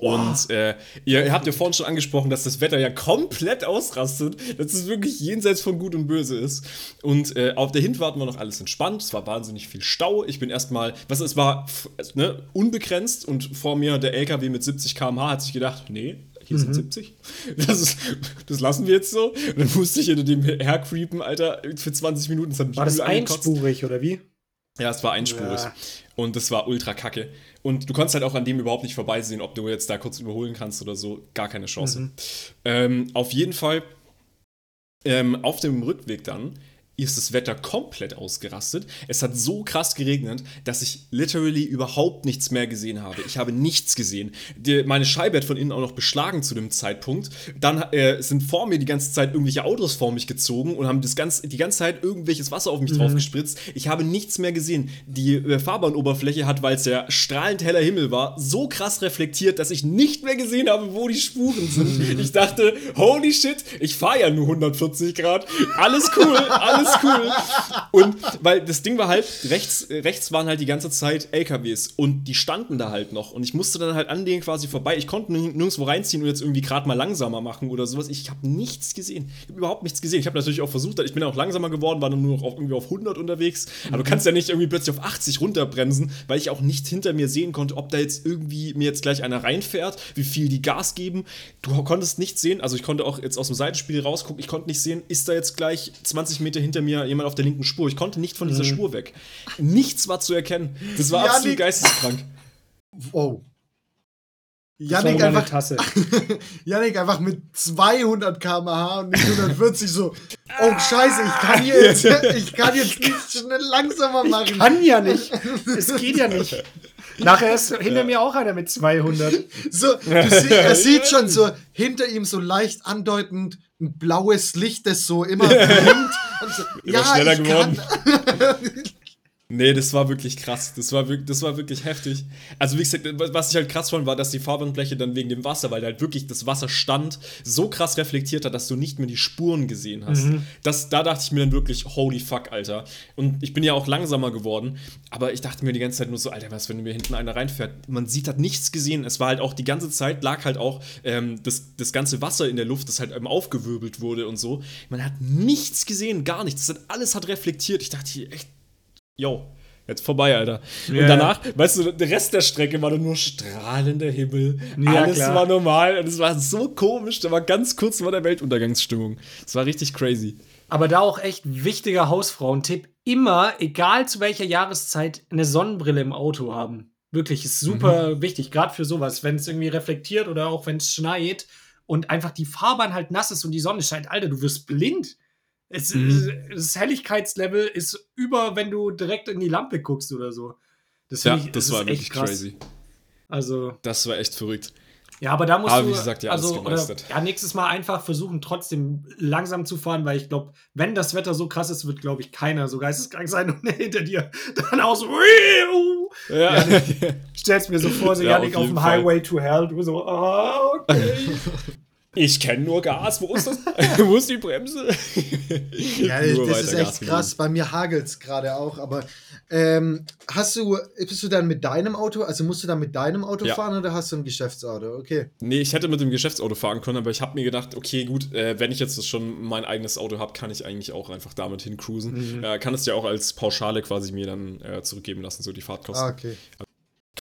Und äh, ihr, habt ja vorhin schon angesprochen, dass das Wetter ja komplett ausrastet, dass es wirklich jenseits von Gut und Böse ist. Und äh, auf der Hinfahrt war noch alles entspannt, es war wahnsinnig viel Stau. Ich bin erstmal, was es war, ne, unbegrenzt und vor mir der LKW mit 70 km/h hat sich gedacht, nee, hier sind 70. Das, ist, das lassen wir jetzt so. Und dann musste ich hinter dem hercreepen, Alter, für 20 Minuten. Das War das einspurig oder wie? Ja, es war einspurig. Ja. Und das war ultra kacke. Und du konntest halt auch an dem überhaupt nicht vorbeisehen, ob du jetzt da kurz überholen kannst oder so. Gar keine Chance. Ähm, auf jeden Fall, ähm, auf dem Rückweg dann ist das Wetter komplett ausgerastet. Es hat so krass geregnet, dass ich literally überhaupt nichts mehr gesehen habe. Ich habe nichts gesehen. Die, meine Scheibe hat von innen auch noch beschlagen zu dem Zeitpunkt. Dann äh, sind vor mir die ganze Zeit irgendwelche Autos vor mich gezogen und haben das ganz, die ganze Zeit irgendwelches Wasser auf mich drauf gespritzt. Ich habe nichts mehr gesehen. Die äh, Fahrbahnoberfläche hat, weil es ja strahlend heller Himmel war, so krass reflektiert, dass ich nicht mehr gesehen habe, wo die Spuren sind. Ich dachte, holy shit, ich fahre ja nur 140 Grad. Alles cool, alles cool. Und weil das Ding war halt, rechts, rechts waren halt die ganze Zeit LKWs und die standen da halt noch. Und ich musste dann halt an denen quasi vorbei. Ich konnte nirg- nirgendwo reinziehen und jetzt irgendwie gerade mal langsamer machen oder sowas. Ich habe nichts gesehen. Ich habe überhaupt nichts gesehen. Ich habe natürlich auch versucht, ich bin auch langsamer geworden, war dann nur noch auf, irgendwie auf 100 unterwegs. Aber du kannst ja nicht irgendwie plötzlich auf 80 runterbremsen, weil ich auch nicht hinter mir sehen konnte, ob da jetzt irgendwie mir jetzt gleich einer reinfährt, wie viel die Gas geben. Du konntest nicht sehen, also ich konnte auch jetzt aus dem Seitenspiel rausgucken, ich konnte nicht sehen, ist da jetzt gleich 20 Meter hinter mir jemand auf der linken Spur. Ich konnte nicht von dieser Spur weg. Nichts war zu erkennen. Das war Janik. absolut geisteskrank. Wow. Meine einfach, Tasse. Yannick einfach mit 200 km/h und nicht 140 so. Oh Scheiße, ich kann hier jetzt, ich kann jetzt nicht schnell langsamer machen. Kann ja nicht. Es geht ja nicht. Nachher ist hinter mir auch einer mit 200. So, du sie, er sieht schon so hinter ihm so leicht andeutend ein blaues Licht, das so immer blinkt. Ja, schneller ich geworden. kann. Nee, das war wirklich krass. Das war, wirklich, das war wirklich heftig. Also, wie gesagt, was ich halt krass fand, war, dass die Fahrbahnfläche dann wegen dem Wasser, weil da halt wirklich das Wasser stand, so krass reflektiert hat, dass du nicht mehr die Spuren gesehen hast. Das, da dachte ich mir dann wirklich, holy fuck, Alter. Und ich bin ja auch langsamer geworden, aber ich dachte mir die ganze Zeit nur so, Alter, was, wenn mir hinten einer reinfährt? Man sieht, hat nichts gesehen. Es war halt auch die ganze Zeit, lag halt auch ähm, das, das ganze Wasser in der Luft, das halt eben aufgewirbelt wurde und so. Man hat nichts gesehen, gar nichts. Das hat, alles hat reflektiert. Ich dachte hier echt, yo, jetzt vorbei, Alter. Ja. Und danach, weißt du, der Rest der Strecke war dann nur strahlender Himmel. Ja, Alles klar. war normal und es war so komisch. Da war ganz kurz vor der Weltuntergangsstimmung. Es war richtig crazy. Aber da auch echt wichtiger Hausfrauentipp. Immer, egal zu welcher Jahreszeit, eine Sonnenbrille im Auto haben. Wirklich, ist super wichtig, gerade für sowas, wenn es irgendwie reflektiert oder auch wenn es schneit und einfach die Fahrbahn halt nass ist und die Sonne scheint. Alter, du wirst blind. Es, Das Helligkeitslevel ist über, wenn du direkt in die Lampe guckst oder so. Das, Ja, ich, das, ist war echt wirklich krass. crazy. Also, Das war echt verrückt. ja, aber da musst Aber du wie gesagt, ja, alles also, oder, ja, nächstes Mal einfach versuchen, trotzdem langsam zu fahren, weil ich glaube, wenn das Wetter so krass ist, wird, glaube ich, keiner so geisteskrank sein und hinter dir dann auch so. Ja, Stellst mir so vor, so Ja, Janik auf auf dem. Highway to Hell, du so, ah, okay. Ich kenne nur Gas. Wo ist das? Wo ist die Bremse? Ja, das ist Gas echt geben. krass. Bei mir hagelt es gerade auch, aber ähm, hast du, bist du dann mit deinem Auto, also musst du dann mit deinem Auto Ja. fahren oder hast du ein Geschäftsauto? Okay. Nee, ich hätte mit dem Geschäftsauto fahren können, aber ich habe mir gedacht, okay, gut, äh, wenn ich jetzt schon mein eigenes Auto habe, kann ich eigentlich auch einfach damit hincruisen. Mhm. Äh, kann es ja auch als Pauschale quasi mir dann äh, zurückgeben lassen, so die Fahrtkosten. Ah, okay.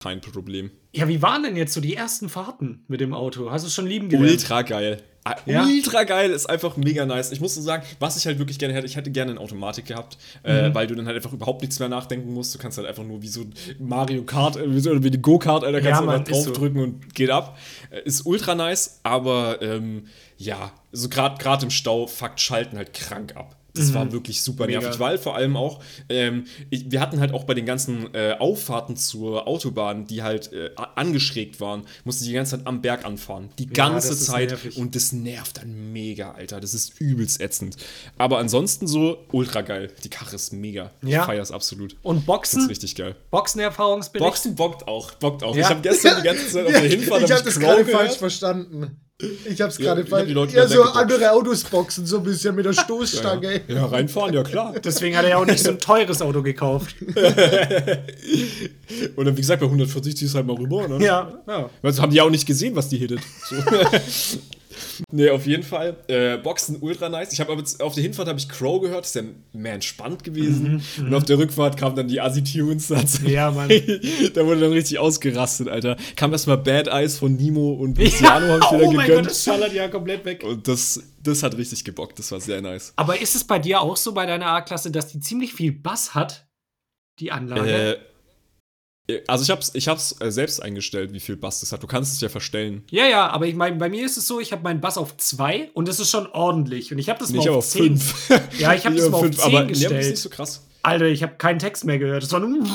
Kein Problem. Ja, wie waren denn jetzt so die ersten Fahrten mit dem Auto? Hast du es schon lieben gelernt? Ultra geil. Ah, Ja? Ultra geil, ist einfach mega nice. Ich muss so sagen, was ich halt wirklich gerne hätte, ich hätte gerne eine Automatik gehabt, Mhm. äh, weil du dann halt einfach überhaupt nichts mehr nachdenken musst. Du kannst halt einfach nur wie so Mario Kart, äh, wie so oder wie eine Go-Kart, Alter, kannst Ja, du einfach ist so. draufdrücken und geht ab. Äh, Ist ultra nice, aber ähm, ja, so gerade im Stau fuckt Schalten halt krank ab. Das war wirklich super Mhm. Mega. nervig, weil vor allem auch, ähm, ich, wir hatten halt auch bei den ganzen äh, Auffahrten zur Autobahn, die halt äh, angeschrägt waren, musste die ganze Zeit am Berg anfahren. Die ganze ist Zeit. nervig. Und das nervt dann mega, Alter. Das ist übelst ätzend. Aber ansonsten so ultra geil. Die Karre ist mega. Ja. Ich feier's absolut. Und Das ist Boxen? richtig geil. Boxenerfahrungsbericht? Boxen bockt auch. Bockt auch. Ja. Ich habe gestern die ganze Zeit auf der Hinfahrt ich hab habe das gerade falsch verstanden. Ich habe es Ja, gerade hab falsch. Leute Ja, so andere Autos boxen, so ein bisschen mit der Stoßstange. Ja, reinfahren, ja klar. Deswegen hat er ja auch nicht so ein teures Auto gekauft. Und dann, wie gesagt, bei 140 ziehst du halt mal rüber. Ne? Ja, ja. Weil das haben die ja auch nicht gesehen, was die hittet. So. nee, auf jeden Fall. Äh, Boxen ultra nice. Ich habe aber auf der Hinfahrt habe ich Crow gehört, ist ja mehr entspannt gewesen. Und auf der Rückfahrt kamen dann die Assi-Tunes. dazu. Mhm, Ja, Mann. da wurde dann richtig ausgerastet, Alter. Kam erstmal Bad Eyes von Nimo und Luciano habe ich wieder oh mein gegönnt. Gott, das schallert ja komplett weg. und das, das hat richtig gebockt. Das war sehr nice. Aber ist es bei dir auch so bei deiner A-Klasse, dass die ziemlich viel Bass hat? Die Anlage? Äh, also ich hab's, ich hab's äh, selbst eingestellt, wie viel Bass das hat. Du kannst es ja verstellen. Ja, ja, aber ich meine, bei mir ist es so, ich habe meinen Bass auf 2 und das ist schon ordentlich. Und ich habe das Nicht mal auf auf 10. 5. Ja, ich hab das mal auf 10 aber nee, aber gestellt. das ist nicht so krass. Alter, ich habe keinen Text mehr gehört. Es war nur.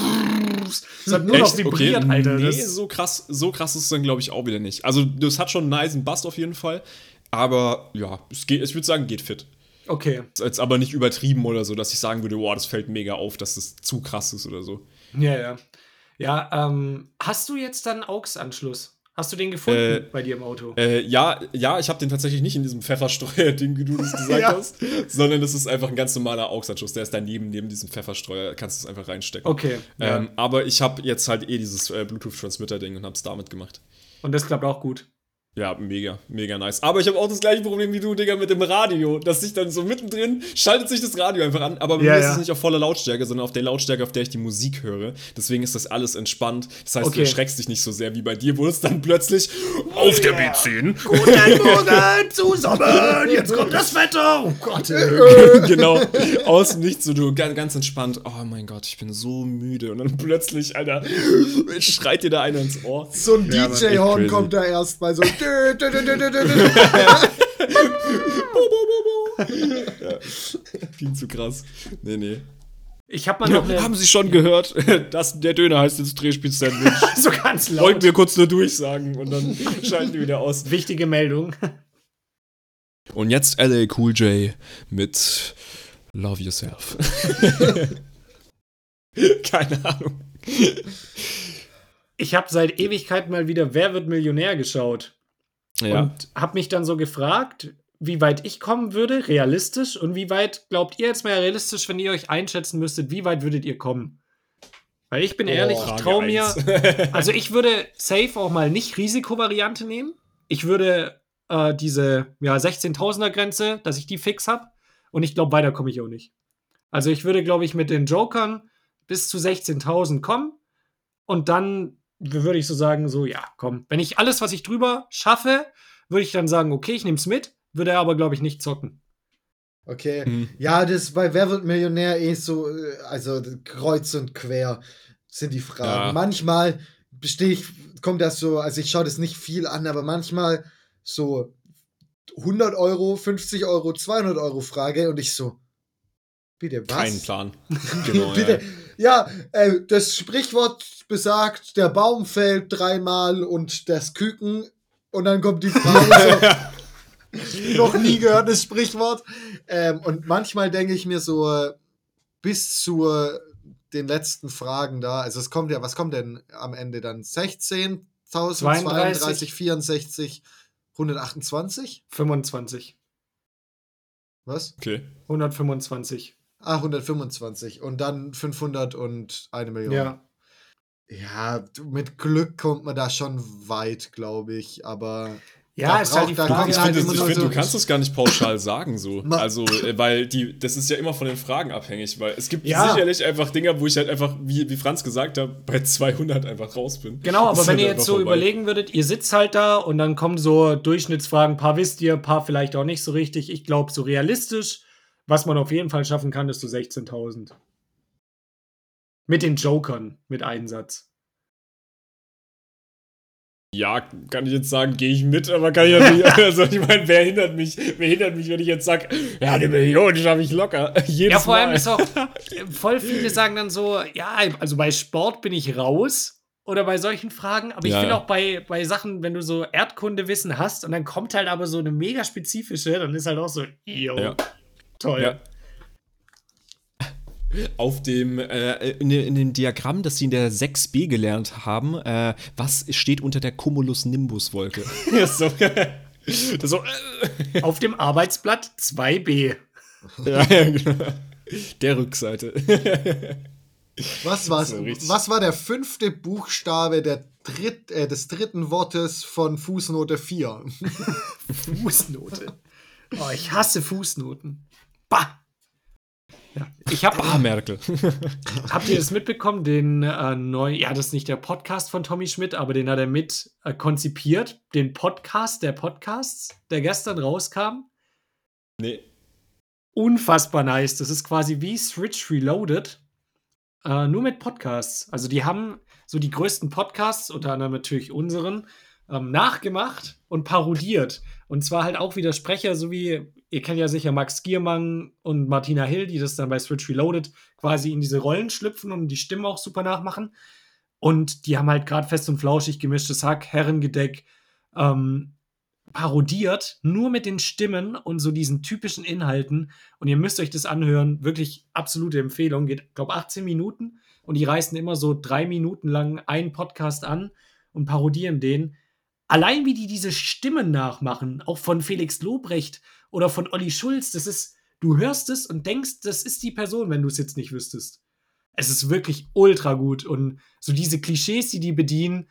Es hat nur noch vibriert, Alter. Nee, so krass, so krass ist es dann, glaube ich, auch wieder nicht. Also, das hat schon einen nice Bass auf jeden Fall. Aber ja, es geht, ich würde sagen, geht fit. okay. Ist jetzt aber nicht übertrieben oder so, dass ich sagen würde, wow, das fällt mega auf, dass das zu krass ist oder so. Ja, ja. Ja, ähm, hast du jetzt dann AUX-Anschluss? Hast du den gefunden Äh, bei dir im Auto? Äh, ja, ja, ich habe den tatsächlich nicht in diesem Pfefferstreuer-Ding, wie du das gesagt Ja. hast, sondern das ist einfach ein ganz normaler AUX-Anschluss. Der ist daneben, neben diesem Pfefferstreuer, kannst du es einfach reinstecken. Okay. Ähm, ja. Aber ich habe jetzt halt eh dieses äh, Bluetooth-Transmitter-Ding und habe es damit gemacht. Und das klappt auch gut. Ja, mega, mega nice. Aber ich habe auch das gleiche Problem wie du, Digga, mit dem Radio. Dass sich dann so mittendrin schaltet sich das Radio einfach an. Aber bei Ja, mir ist ja. es nicht auf voller Lautstärke, sondern auf der Lautstärke, auf der ich die Musik höre. Deswegen ist das alles entspannt. Das heißt, Okay. du erschreckst dich nicht so sehr wie bei dir, wo es dann plötzlich auf der B10. Guten Morgen zusammen! Jetzt kommt das Wetter! Oh Gott. genau. Aus dem Nichts, so du ganz, ganz entspannt. Oh mein Gott, ich bin so müde. Und dann plötzlich, Alter, schreit dir da einer ins Ohr. So ein Ja, DJ-Horn kommt da erst mal so. Viel zu krass. Nee, nee. Ich habe mal noch eine. Haben Sie schon gehört? Das, der Döner heißt jetzt Drehspitz-Sandwich. so ganz laut. Wollten wir kurz nur durchsagen und dann schalten die wieder aus. Wichtige Meldung. Und jetzt LA Cool J mit Love Yourself. Keine Ahnung. Ich habe seit Ewigkeit mal wieder Wer wird Millionär geschaut. Ja. Und habe mich dann so gefragt, wie weit ich kommen würde, realistisch, und wie weit glaubt ihr jetzt mal realistisch, wenn ihr euch einschätzen müsstet, wie weit würdet ihr kommen? Weil ich bin ehrlich, ich traue mir, also ich würde safe auch mal nicht Risikovariante nehmen. Ich würde äh, diese ja, 16.000er Grenze, dass ich die fix habe. Und ich glaube, weiter komme ich auch nicht. Also ich würde, glaube ich, mit den Jokern bis zu 16.000 kommen. Und dann würde ich so sagen, so, ja, komm. Wenn ich alles, was ich drüber schaffe, würde ich dann sagen, okay, ich nehme es mit, würde aber, glaube ich, nicht zocken. Okay. Hm. Ja, das bei Wer wird Millionär eh so, äh, also kreuz und quer sind die Fragen. Ja. Manchmal bestehe ich, kommt das so, also ich schaue das nicht viel an, aber manchmal so 100 Euro, 50 Euro, 200 Euro Frage und ich so, bitte was? Kein Plan. Genau, Bitte. Ja, äh, das Sprichwort besagt, der Baum fällt dreimal und das Küken. Und dann kommt die Frage so, noch nie gehört das Sprichwort. Ähm, und manchmal denke ich mir so, äh, bis zu äh, den letzten Fragen da, also es kommt ja, was kommt denn am Ende dann? 16.000, 32, 32, 64, 128? 25. Was? Okay. 125. Ah, 125. Und dann 500 und eine Million. Ja. Ja, mit Glück kommt man da schon weit, glaube ich. Aber Ja, Da ist halt die da Frage. Ich halt finde, find, so- du kannst es gar nicht pauschal sagen so. Also, äh, weil die, das ist ja immer von den Fragen abhängig, weil es gibt Ja. sicherlich einfach Dinge, wo ich halt einfach, wie, wie Franz gesagt hat, bei 200 einfach raus bin. Genau, aber wenn halt ihr jetzt so vorbei. überlegen würdet, ihr sitzt halt da und dann kommen so Durchschnittsfragen, ein paar wisst ihr, ein paar vielleicht auch nicht so richtig. Ich glaube, so realistisch, was man auf jeden Fall schaffen kann, ist so 16.000. Mit den Jokern, mit Einsatz. Ja, kann ich jetzt sagen, gehe ich mit, aber kann ich natürlich, also ich meine, wer hindert mich, wer hindert mich, wenn ich jetzt sage, ja, eine Million schaffe ich locker. Jedes Ja, vor allem Mal. ist auch, voll viele sagen dann so, ja, also bei Sport bin ich raus oder bei solchen Fragen, aber ich Ja, finde ja. auch bei, bei Sachen, wenn du so Erdkundewissen hast und dann kommt halt aber so eine mega spezifische, dann ist halt auch so, yo, Ja. Toll. Ja. Auf dem, äh, in, dem- in dem Diagramm, das sie in der 6b gelernt haben, äh, was steht unter der Cumulus-Nimbus-Wolke? so, das so, äh, Auf dem Arbeitsblatt 2b. ja, ja, genau. Der Rückseite. was war's? So was war der fünfte Buchstabe der dritt, äh, des dritten Wortes von Fußnote 4? Fußnote. Oh, ich hasse Fußnoten. Bah! Ja, ich habe Ah, Merkel. Habt ihr das mitbekommen? Den äh, neuen, ja, das ist nicht der Podcast von Tommy Schmidt, aber den hat er mit äh, konzipiert. Den Podcast der Podcasts, der gestern rauskam. nee. Unfassbar nice. Das ist quasi wie Switch Reloaded, äh, nur mit Podcasts. Also, die haben so die größten Podcasts, unter anderem natürlich unseren, ähm, nachgemacht und parodiert. Und zwar halt auch wieder Sprecher, so wie, ihr kennt ja sicher Max Giermann und Martina Hill, die das dann bei Switch Reloaded quasi in diese Rollen schlüpfen und die Stimme auch super nachmachen. Und die haben halt gerade fest und flauschig gemischtes Hack, Herrengedeck, ähm, parodiert, nur mit den Stimmen und so diesen typischen Inhalten. Und ihr müsst euch das anhören. Wirklich absolute Empfehlung. Geht, glaube 18 Minuten. Und die reißen immer so drei Minuten lang einen Podcast an und parodieren den. Allein wie die diese Stimmen nachmachen, auch von Felix Lobrecht oder von Olli Schulz, das ist, du hörst es und denkst, das ist die Person, wenn du es jetzt nicht wüsstest. Es ist wirklich ultra gut und so diese Klischees, die die bedienen,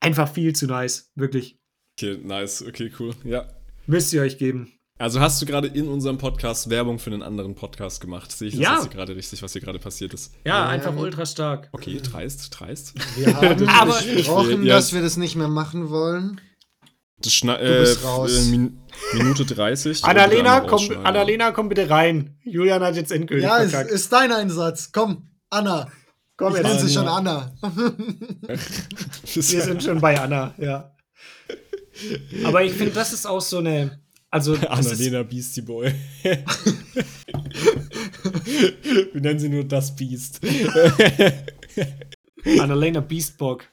einfach viel zu nice, wirklich. Okay, nice. Okay, cool. Ja. Müsst ihr euch geben. Also hast du gerade in unserem Podcast Werbung für einen anderen Podcast gemacht? Sehe ich das Ja. jetzt hier gerade richtig, was hier gerade passiert ist? Ja, Ähm, einfach ultra stark. Okay, dreist, dreist. Wir haben Aber- besprochen, Ja. dass wir das nicht mehr machen wollen. Das schna- Du bist äh, raus. äh, Min Minute 30. Annalena, komm. Annalena, komm bitte rein. Julian hat jetzt endgültig Ja, es verkackt. ist dein Einsatz. Komm, Anna. komm Ich nenne sie schon Anna. Wir sind schon bei Anna, ja. Aber ich finde, das ist auch so eine. Also, Annalena Beastie Boy. Wir nennen sie nur das Beast. Annalena Beastbock.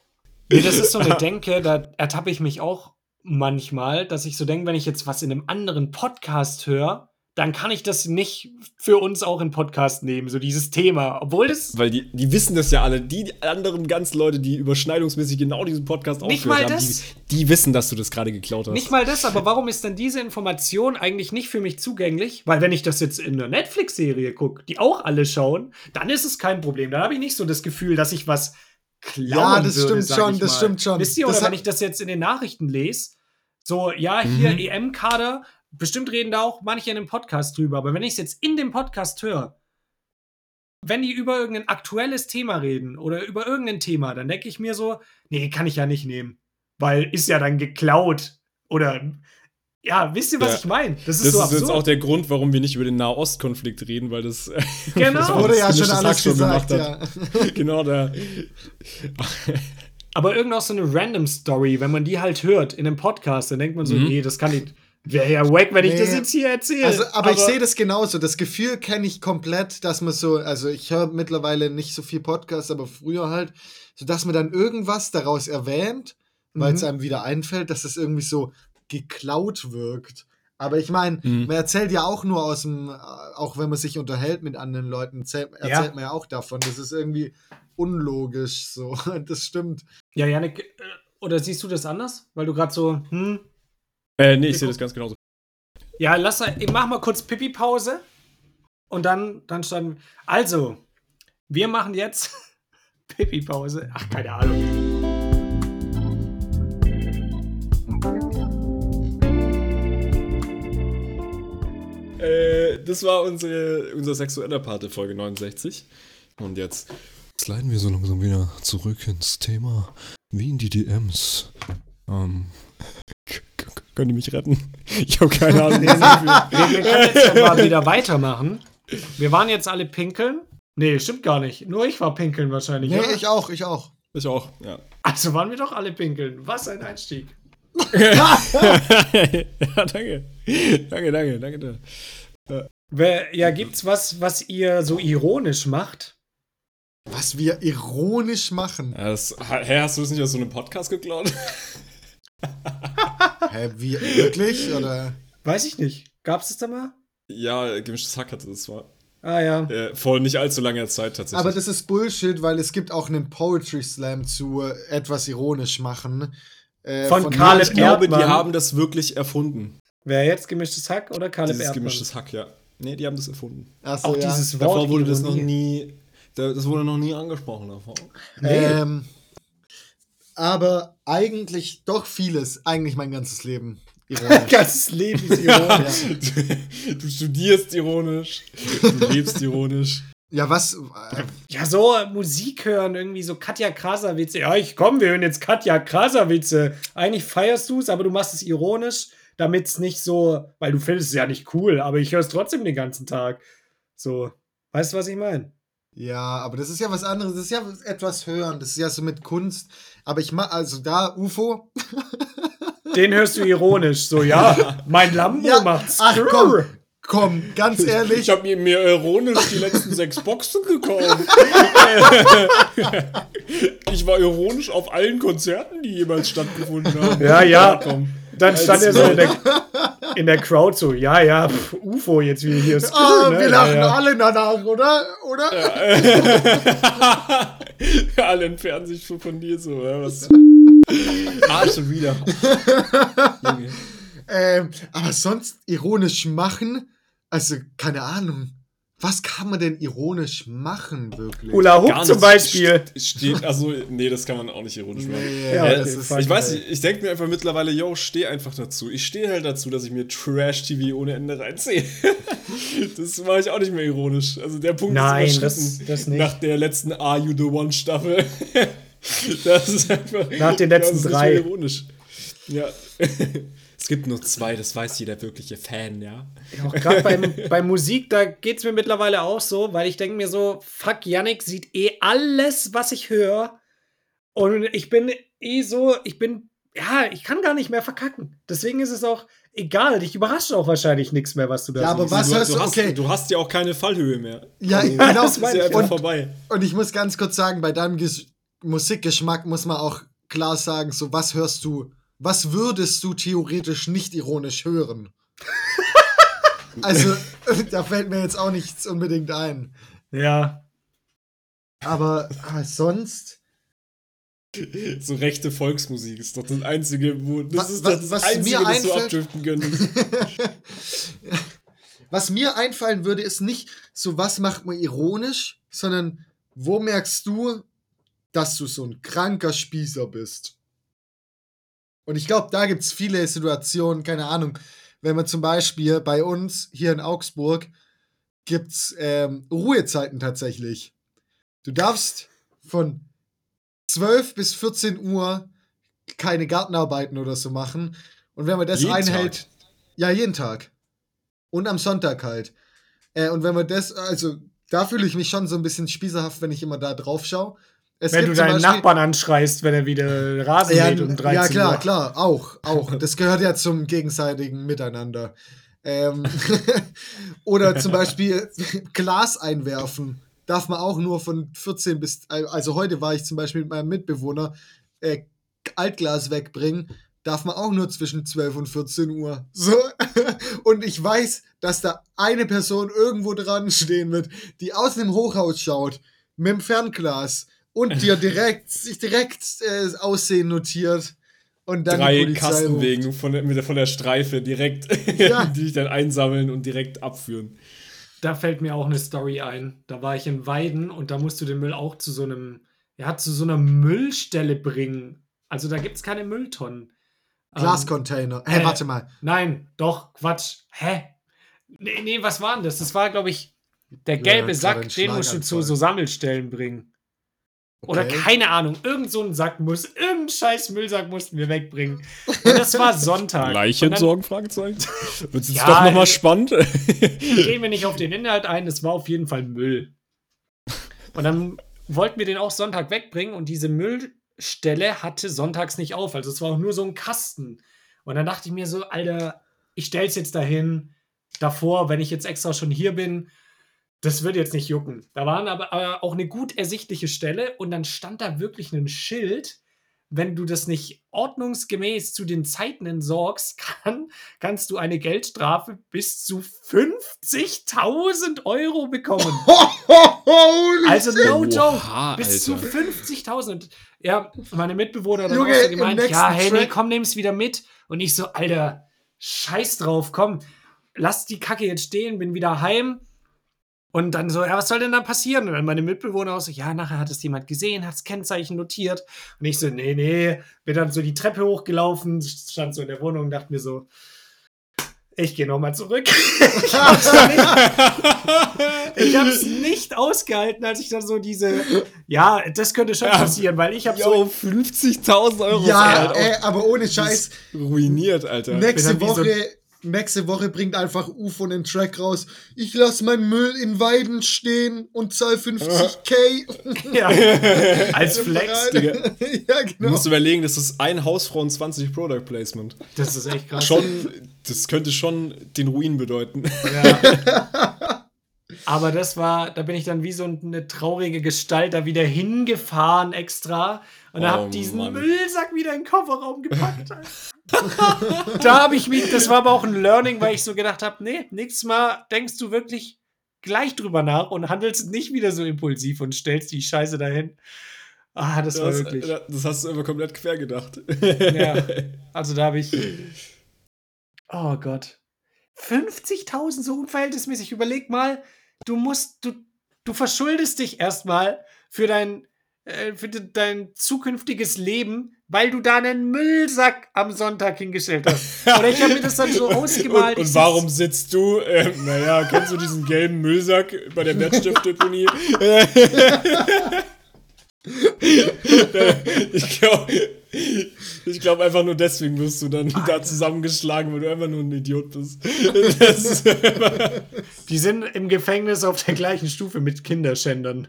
Nee, das ist so eine Denke, da ertappe ich mich auch manchmal, dass ich so denke, wenn ich jetzt was in einem anderen Podcast höre, dann kann ich das nicht für uns auch in Podcast nehmen, so dieses Thema. Obwohl das Weil die, die wissen das ja alle. Die anderen ganzen Leute, die überschneidungsmäßig genau diesen Podcast Nicht aufgehört mal haben, das? Die, die wissen, dass du das gerade geklaut hast. Nicht mal das, aber warum ist denn diese Information eigentlich nicht für mich zugänglich? Weil wenn ich das jetzt in einer Netflix-Serie gucke, die auch alle schauen, dann ist es kein Problem. Dann habe ich nicht so das Gefühl, dass ich was klauen Ja, das würde, stimmt schon, das mal. stimmt schon. Wisst ihr, Das oder wenn hat- ich das jetzt in den Nachrichten lese, so, ja, hier Mhm. EM-Kader, bestimmt reden da auch manche in dem Podcast drüber, aber wenn ich es jetzt in dem Podcast höre, wenn die über irgendein aktuelles Thema reden oder über irgendein Thema, dann denke ich mir so, nee, kann ich ja nicht nehmen. Weil ist ja dann geklaut. Oder ja, wisst ihr, was Ja. ich meine? Das ist Das so ist absurd. jetzt auch der Grund, warum wir nicht über den Nahostkonflikt reden, weil das. äh, Genau. das Wurde ja schon alles Hack schon gesagt, gemacht ja. hat. genau, da. Aber irgend auch so eine random Story, wenn man die halt hört in einem Podcast, dann denkt man so, Mhm. nee, das kann nicht. Wäre ja wack, wenn ich Nee. das jetzt hier erzähle. Also, aber, ich sehe das genauso. Das Gefühl kenne ich komplett, dass man so, also ich höre mittlerweile nicht so viel Podcasts, aber früher halt, so dass man dann irgendwas daraus erwähnt, weil Mhm. es einem wieder einfällt, dass es irgendwie so geklaut wirkt. Aber ich meine, Mhm. man erzählt ja auch nur aus dem, auch wenn man sich unterhält mit anderen Leuten, erzählt, erzählt Ja. man ja auch davon. Das ist irgendwie unlogisch so. Das stimmt. Ja, Janik, äh, oder siehst du das anders? Weil du gerade so, hm, Äh, nee, ich sehe das ganz genauso. Ja, lass mal, ich mach mal kurz Pipi-Pause. Und dann, dann starten. Also, wir machen jetzt Pipi-Pause. Ach, keine Ahnung. Äh, das war unsere, unser sexueller Part der Folge 69. Und jetzt sliden wir so langsam wieder zurück ins Thema. Wie in die DMs. Ähm. Könnt ihr mich retten? Ich habe keine Ahnung. Wir, wir können jetzt mal wieder weitermachen. Wir waren jetzt alle pinkeln. Nee, stimmt gar nicht. Nur ich war pinkeln wahrscheinlich. Nee, oder? ich auch, ich auch. ich auch, ja. Also waren wir doch alle pinkeln. Was ein Einstieg. ja, danke. Danke, danke, danke. Wer, ja, gibt's was, was ihr so ironisch macht? Was wir ironisch machen. Ja, das, hä, hast du das nicht aus so einem Podcast geklaut? Hä, wie, wirklich? Oder? Weiß ich nicht. Gab's das da mal? ja, gemischtes Hack hatte das mal. Ah ja. Äh, vor nicht allzu langer Zeit tatsächlich. Aber das ist Bullshit, weil es gibt auch einen Poetry Slam zu äh, etwas ironisch machen. Äh, Von Karl ich glaube, die haben das wirklich erfunden. Wer jetzt gemischtes Hack oder Kaleb Dieses Erdmann? gemischtes Hack, ja. Nee, die haben das erfunden. Achso, Auch ja. dieses Wort. Davor wurde das noch nie. da- Das wurde noch nie angesprochen davor. Ähm, aber eigentlich doch vieles, eigentlich mein ganzes Leben. Ironisch. Ganzes Leben ist ironisch. ja. Du studierst ironisch, du lebst ironisch. ja, was? Äh, Ja, so Musik hören, irgendwie so Katja Krasavitze. Ja, ich komm, wir hören jetzt Katja Krasavitze. Eigentlich feierst du es, aber du machst es ironisch, damit es nicht so, weil du findest es ja nicht cool, aber ich höre es trotzdem den ganzen Tag. So, weißt du, was ich meine? Ja, aber das ist ja was anderes. Das ist ja etwas hören. Das ist ja so mit Kunst. Aber ich mach, also da, UFO. Den hörst du ironisch. So, ja, mein Lambo Ja, macht's. ach komm, komm, ganz ehrlich. Ich habe mir, mir ironisch die letzten sechs Boxen gekauft. ich war ironisch auf allen Konzerten, die jemals stattgefunden haben. Ja, ja. Komm. Dann stand er so in der, in der Crowd so, ja, ja, pf, UFO jetzt wieder hier. Screw, Ah, ne? wir lachen ja, ja. alle danach, oder? Oder? Alle entfernen sich von, von dir so. Ja, was? ah, schon wieder. Ähm, aber sonst ironisch machen, also keine Ahnung. Was kann man denn ironisch machen, wirklich? Hula Hoop zum. Beispiel. Ste- Steht, also, nee, das kann man auch nicht ironisch machen. Nee, Ja, Äh, ich weiß nicht, ich denke mir einfach mittlerweile, yo, steh einfach dazu. Ich stehe halt dazu, dass ich mir Trash-TV ohne Ende reinziehe. das mache ich auch nicht mehr ironisch. Also der Punkt Nein, ist das- überschritten das nicht. nach der letzten Are You The One Staffel. das ist einfach... Nach den letzten das ist nicht drei. ironisch. Ja. es gibt nur zwei, das weiß jeder wirkliche Fan, ja. Auch gerade bei Musik, da geht es mir mittlerweile auch so, weil ich denke mir so, fuck, Yannick sieht eh alles, was ich höre. Und ich bin eh so, ich bin, ja, ich kann gar nicht mehr verkacken. Deswegen ist es auch egal. Dich überrascht auch wahrscheinlich nichts mehr, was du da Ja, aber siehst. was du, hörst du, du? hast, Okay. du hast ja auch keine Fallhöhe mehr. Ja, Also, genau. Das ist ja Und- vorbei. Und ich muss ganz kurz sagen, bei deinem Ges Musikgeschmack muss man auch klar sagen, so was hörst du, was würdest du theoretisch nicht ironisch hören? also, da fällt mir jetzt auch nichts unbedingt ein. Ja. Aber, aber sonst, So rechte Volksmusik ist doch das einzige, wo das Was- ist was- das was einzige, mir das du einfällt- abdriften könntest. was mir einfallen würde, ist nicht so, was macht man ironisch, sondern wo merkst du, dass du so ein kranker Spießer bist? Und ich glaube, da gibt es viele Situationen, keine Ahnung, wenn man zum Beispiel bei uns hier in Augsburg gibt es ähm, Ruhezeiten tatsächlich. Du darfst von 12 bis 14 Uhr keine Gartenarbeiten oder so machen. Und wenn man das Jeden einhält, ja, jeden Tag. Und am Sonntag halt. Äh, und wenn man das, also da fühle ich mich schon so ein bisschen spießerhaft, wenn ich immer da drauf schaue. Es Wenn du deinen Beispiel- Nachbarn anschreist, wenn er wieder Rasen ja, mäht um 13 ja, klar, Uhr. klar, auch, auch. Das gehört ja zum gegenseitigen Miteinander. Ähm, oder zum Beispiel Glas einwerfen. Darf man auch nur von 14 bis. Also heute war ich zum Beispiel mit meinem Mitbewohner äh, Altglas wegbringen. Darf man auch nur zwischen 12 und 14 Uhr. So. Und ich weiß, dass da eine Person irgendwo dran stehen wird, die aus dem Hochhaus schaut, mit dem Fernglas und dir direkt, sich direkt äh, das Aussehen notiert Und dann drei. Kastenwegen von der, mit der, von der Streife direkt, Ja. die dich dann einsammeln und direkt abführen. Da fällt mir auch eine Story ein. Da war ich in Weiden und da musst du den Müll auch zu so einem, ja, zu so einer Müllstelle bringen. Also da gibt es keine Mülltonnen. Ähm, Glascontainer. Hä, äh, warte mal. Nein, doch, Quatsch. Hä? Nee, nee, was war denn das? Das war, glaube ich, der gelbe Ja, Sack, den musst du zu so Sammelstellen bringen. Oder Okay. keine Ahnung, irgend so ein Sack muss, irgendein scheiß Müllsack mussten wir wegbringen. Und das war Sonntag. Leiche Und dann entsorgen? Fragezeichen. Wird jetzt Ja, doch nochmal äh, spannend. Gehen wir nicht auf den Inhalt ein, das war auf jeden Fall Müll. Und dann wollten wir den auch Sonntag wegbringen und diese Müllstelle hatte sonntags nicht auf. Also es war auch nur so ein Kasten. Und dann dachte ich mir so, Alter, ich stell's jetzt dahin, davor, wenn ich jetzt extra schon hier bin, das wird jetzt nicht jucken. Da waren aber, aber auch eine gut ersichtliche Stelle und dann stand da wirklich ein Schild, wenn du das nicht ordnungsgemäß zu den Zeiten entsorgst, kann, kannst du eine Geldstrafe bis zu 50.000 Euro bekommen. Holy Also no joke. Oha, Bis Alter. zu 50.000. Ja, meine Mitbewohner dann Junge, auch so gemeint, ja, hey, nee, komm, nimm's wieder mit. Und ich so, Alter, scheiß drauf, komm, lass die Kacke jetzt stehen, bin wieder heim. Und dann so, ja, was soll denn da passieren? Und dann meine Mitbewohner auch so, ja, nachher hat es jemand gesehen, hat das Kennzeichen notiert. Und ich so, nee, nee, bin dann so die Treppe hochgelaufen, stand so in der Wohnung und dachte mir so, ich gehe nochmal zurück. ich hab's nicht, ich hab's nicht ausgehalten, als ich dann so diese, ja, das könnte schon Ja. passieren, weil ich habe so, 50.000 Euro Ja, ey, aber ohne Scheiß. ruiniert, Alter. Nächste Woche, nächste Woche bringt einfach UFO einen Track raus. Ich lass meinen Müll in Weiden stehen und zahl 50k. ja, als Flex. Digga. ja, Du genau. musst überlegen, das ist ein Hausfrauen 20 Product Placement. Das ist echt krass. Schon, das könnte schon den Ruin bedeuten. Ja. Aber das war, da bin ich dann wie so eine traurige Gestalt da wieder hingefahren extra und Oh, hab diesen Mann. Müllsack wieder in den Kofferraum gepackt. da habe ich mich, das war aber auch ein Learning, weil ich so gedacht habe, nee, nächstes Mal denkst du wirklich gleich drüber nach und handelst nicht wieder so impulsiv und stellst die Scheiße dahin. Ah, das war Das, wirklich. das hast du immer komplett quer gedacht. Ja, also da habe ich. Oh Gott. 50.000 so unverhältnismäßig. Überleg mal, du musst, du, du verschuldest dich erstmal für dein, äh, für de- dein zukünftiges Leben, weil du da einen Müllsack am Sonntag hingestellt hast. Oder ich habe mir das dann so ausgemalt. Und, und warum sitzt du? Ähm, naja, kennst du diesen gelben Müllsack bei der Wertstiftdeponie? ich glaube ich glaub einfach nur deswegen wirst du dann da zusammengeschlagen, weil du einfach nur ein Idiot bist. Die sind im Gefängnis auf der gleichen Stufe mit Kinderschändern.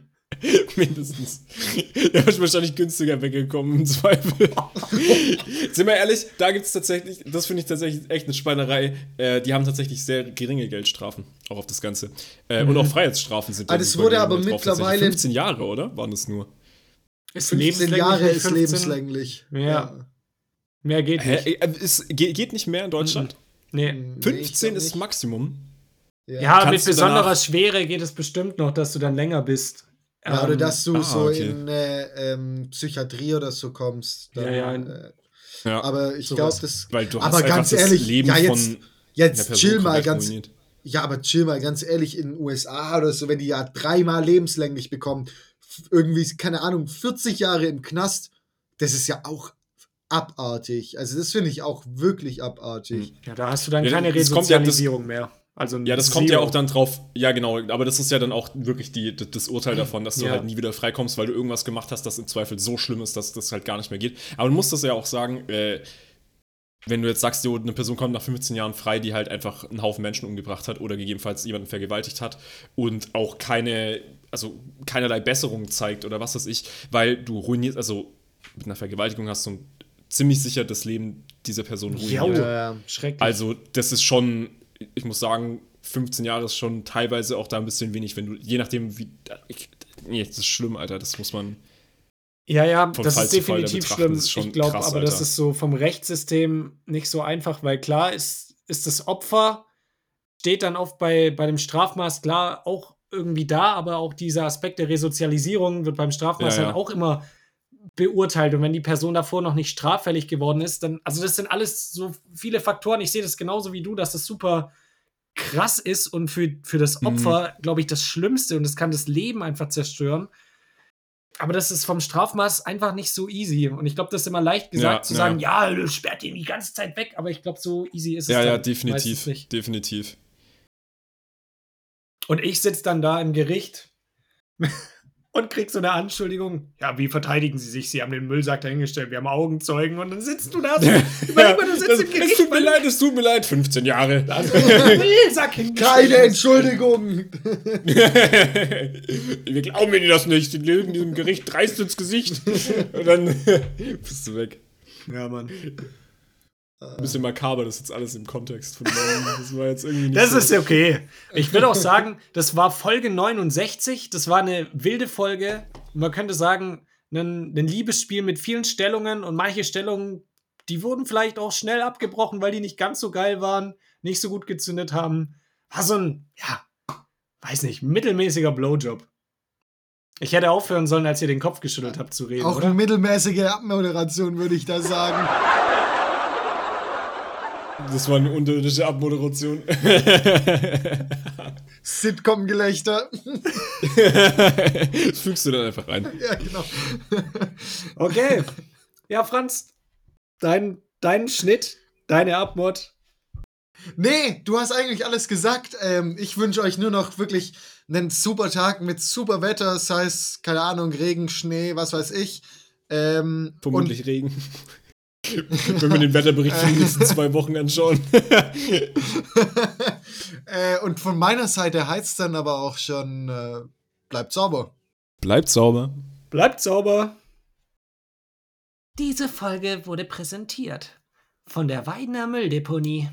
mindestens. Der ist wahrscheinlich günstiger weggekommen im Zweifel. Sind wir ehrlich, da gibt es tatsächlich, das finde ich tatsächlich echt eine Schweinerei. Äh, die haben tatsächlich sehr geringe Geldstrafen, auch auf das Ganze. Äh, Und auch Freiheitsstrafen sind Ah, da das wurde aber drauf, mittlerweile- 15 Jahre, oder? Waren das nur? Ist 15 lebenslänglich Jahre ist 15? lebenslänglich. Ja. Mehr geht Hä? nicht. Äh, Ist, ge- geht nicht mehr in Deutschland? Nee. Nee, ich 15 glaub ist nicht. Maximum. Ja. Ja, mit besonderer Schwere geht es bestimmt noch, dass du dann länger bist. Ja, oder Ähm, dass du ah, so okay. in äh, ähm, Psychiatrie oder so kommst. Ja, ja, in- äh, Ja, aber ich glaube, das. weil du aber ganz das ehrlich, Leben ja, jetzt- Jetzt chill mal ganz. ruiniert. Ja, aber chill mal ganz ehrlich, in den USA oder so, wenn die ja dreimal lebenslänglich bekommen, irgendwie, keine Ahnung, 40 Jahre im Knast, das ist ja auch abartig. Also, das finde ich auch wirklich abartig. Ja, da hast du dann Ja, keine ja- Resozialisierung mehr. Also Ja, das kommt ja Zero. auch dann drauf. Ja, genau. Aber das ist ja dann auch wirklich die, das, Urteil davon, dass du Ja. halt nie wieder freikommst, weil du irgendwas gemacht hast, das im Zweifel so schlimm ist, dass das halt gar nicht mehr geht. Aber du musst das ja auch sagen, äh, wenn du jetzt sagst, jo, eine Person kommt nach 15 Jahren frei, die halt einfach einen Haufen Menschen umgebracht hat oder gegebenenfalls jemanden vergewaltigt hat und auch keine, also keinerlei Besserung zeigt oder was weiß ich, weil du ruinierst, also mit einer Vergewaltigung hast du ziemlich sicher das Leben dieser Person ruiniert. Ja, Ja, schrecklich. Also, das ist schon, ich muss sagen, 15 Jahre ist schon teilweise auch da ein bisschen wenig, wenn du, je nachdem, wie. Ich, nee, das ist schlimm, Alter. Das muss man. ja, ja, das Fall ist definitiv schlimm. das ist ich glaube aber, das Alter. ist so vom Rechtssystem nicht so einfach, weil klar ist, ist das Opfer, steht dann oft bei, bei dem Strafmaß klar auch irgendwie da, aber auch dieser Aspekt der Resozialisierung wird beim Strafmaß Ja, ja. halt auch immer beurteilt und wenn die Person davor noch nicht straffällig geworden ist, dann, also das sind alles so viele Faktoren. Ich sehe das genauso wie du, dass das super krass ist und für, für das Mhm. Opfer, glaube ich, das Schlimmste und es kann das Leben einfach zerstören. Aber das ist vom Strafmaß einfach nicht so easy. Und ich glaube, das ist immer leicht gesagt Ja, zu ja. sagen, ja, sperrt ihn die ganze Zeit weg. Aber ich glaube, so easy ist es Ja, ja, definitiv. Definitiv. Und ich sitze dann da im Gericht und krieg so eine Anschuldigung. Ja, wie verteidigen Sie sich? Sie haben den Müllsack dahingestellt, wir haben Augenzeugen und dann sitzt du da so. Überleg mal, du sitzt das, im Gericht. es tut mir leid, es tut mir leid. 15 Jahre. Also, Müllsack. Keine Entschuldigung! Wir glauben Ihnen das nicht. Sie lügen diesem Gericht dreist ins Gesicht. Und dann bist du weg. Ja, Mann. Ein bisschen makaber, das ist jetzt alles im Kontext von morgen. Das war jetzt irgendwie nicht Das so. ist okay. Ich würde auch sagen, das war Folge 69. Das war eine wilde Folge. Man könnte sagen, ein, ein Liebesspiel mit vielen Stellungen und manche Stellungen, die wurden vielleicht auch schnell abgebrochen, weil die nicht ganz so geil waren, nicht so gut gezündet haben. War so ein, ja, weiß nicht, mittelmäßiger Blowjob. Ich hätte aufhören sollen, als ihr den Kopf geschüttelt habt zu reden, Auch oder? eine mittelmäßige Abmoderation, würde ich da sagen. Das war eine unterirdische Abmoderation. Sitcom-Gelächter. das fügst du dann einfach rein. ja, genau. Okay. Ja, Franz, dein, dein Schnitt, deine Abmod. Nee, du hast eigentlich alles gesagt. Ähm, ich wünsche euch nur noch wirklich einen super Tag mit super Wetter, sei es, keine Ahnung, Regen, Schnee, was weiß ich. Ähm, Vermutlich Regen. Wenn wir den Wetterbericht für die nächsten zwei Wochen anschauen. Und, äh, und von meiner Seite heizt dann aber auch schon, äh, bleibt sauber. Bleibt sauber. Bleibt sauber. Diese Folge wurde präsentiert von der Weidner Mülldeponie.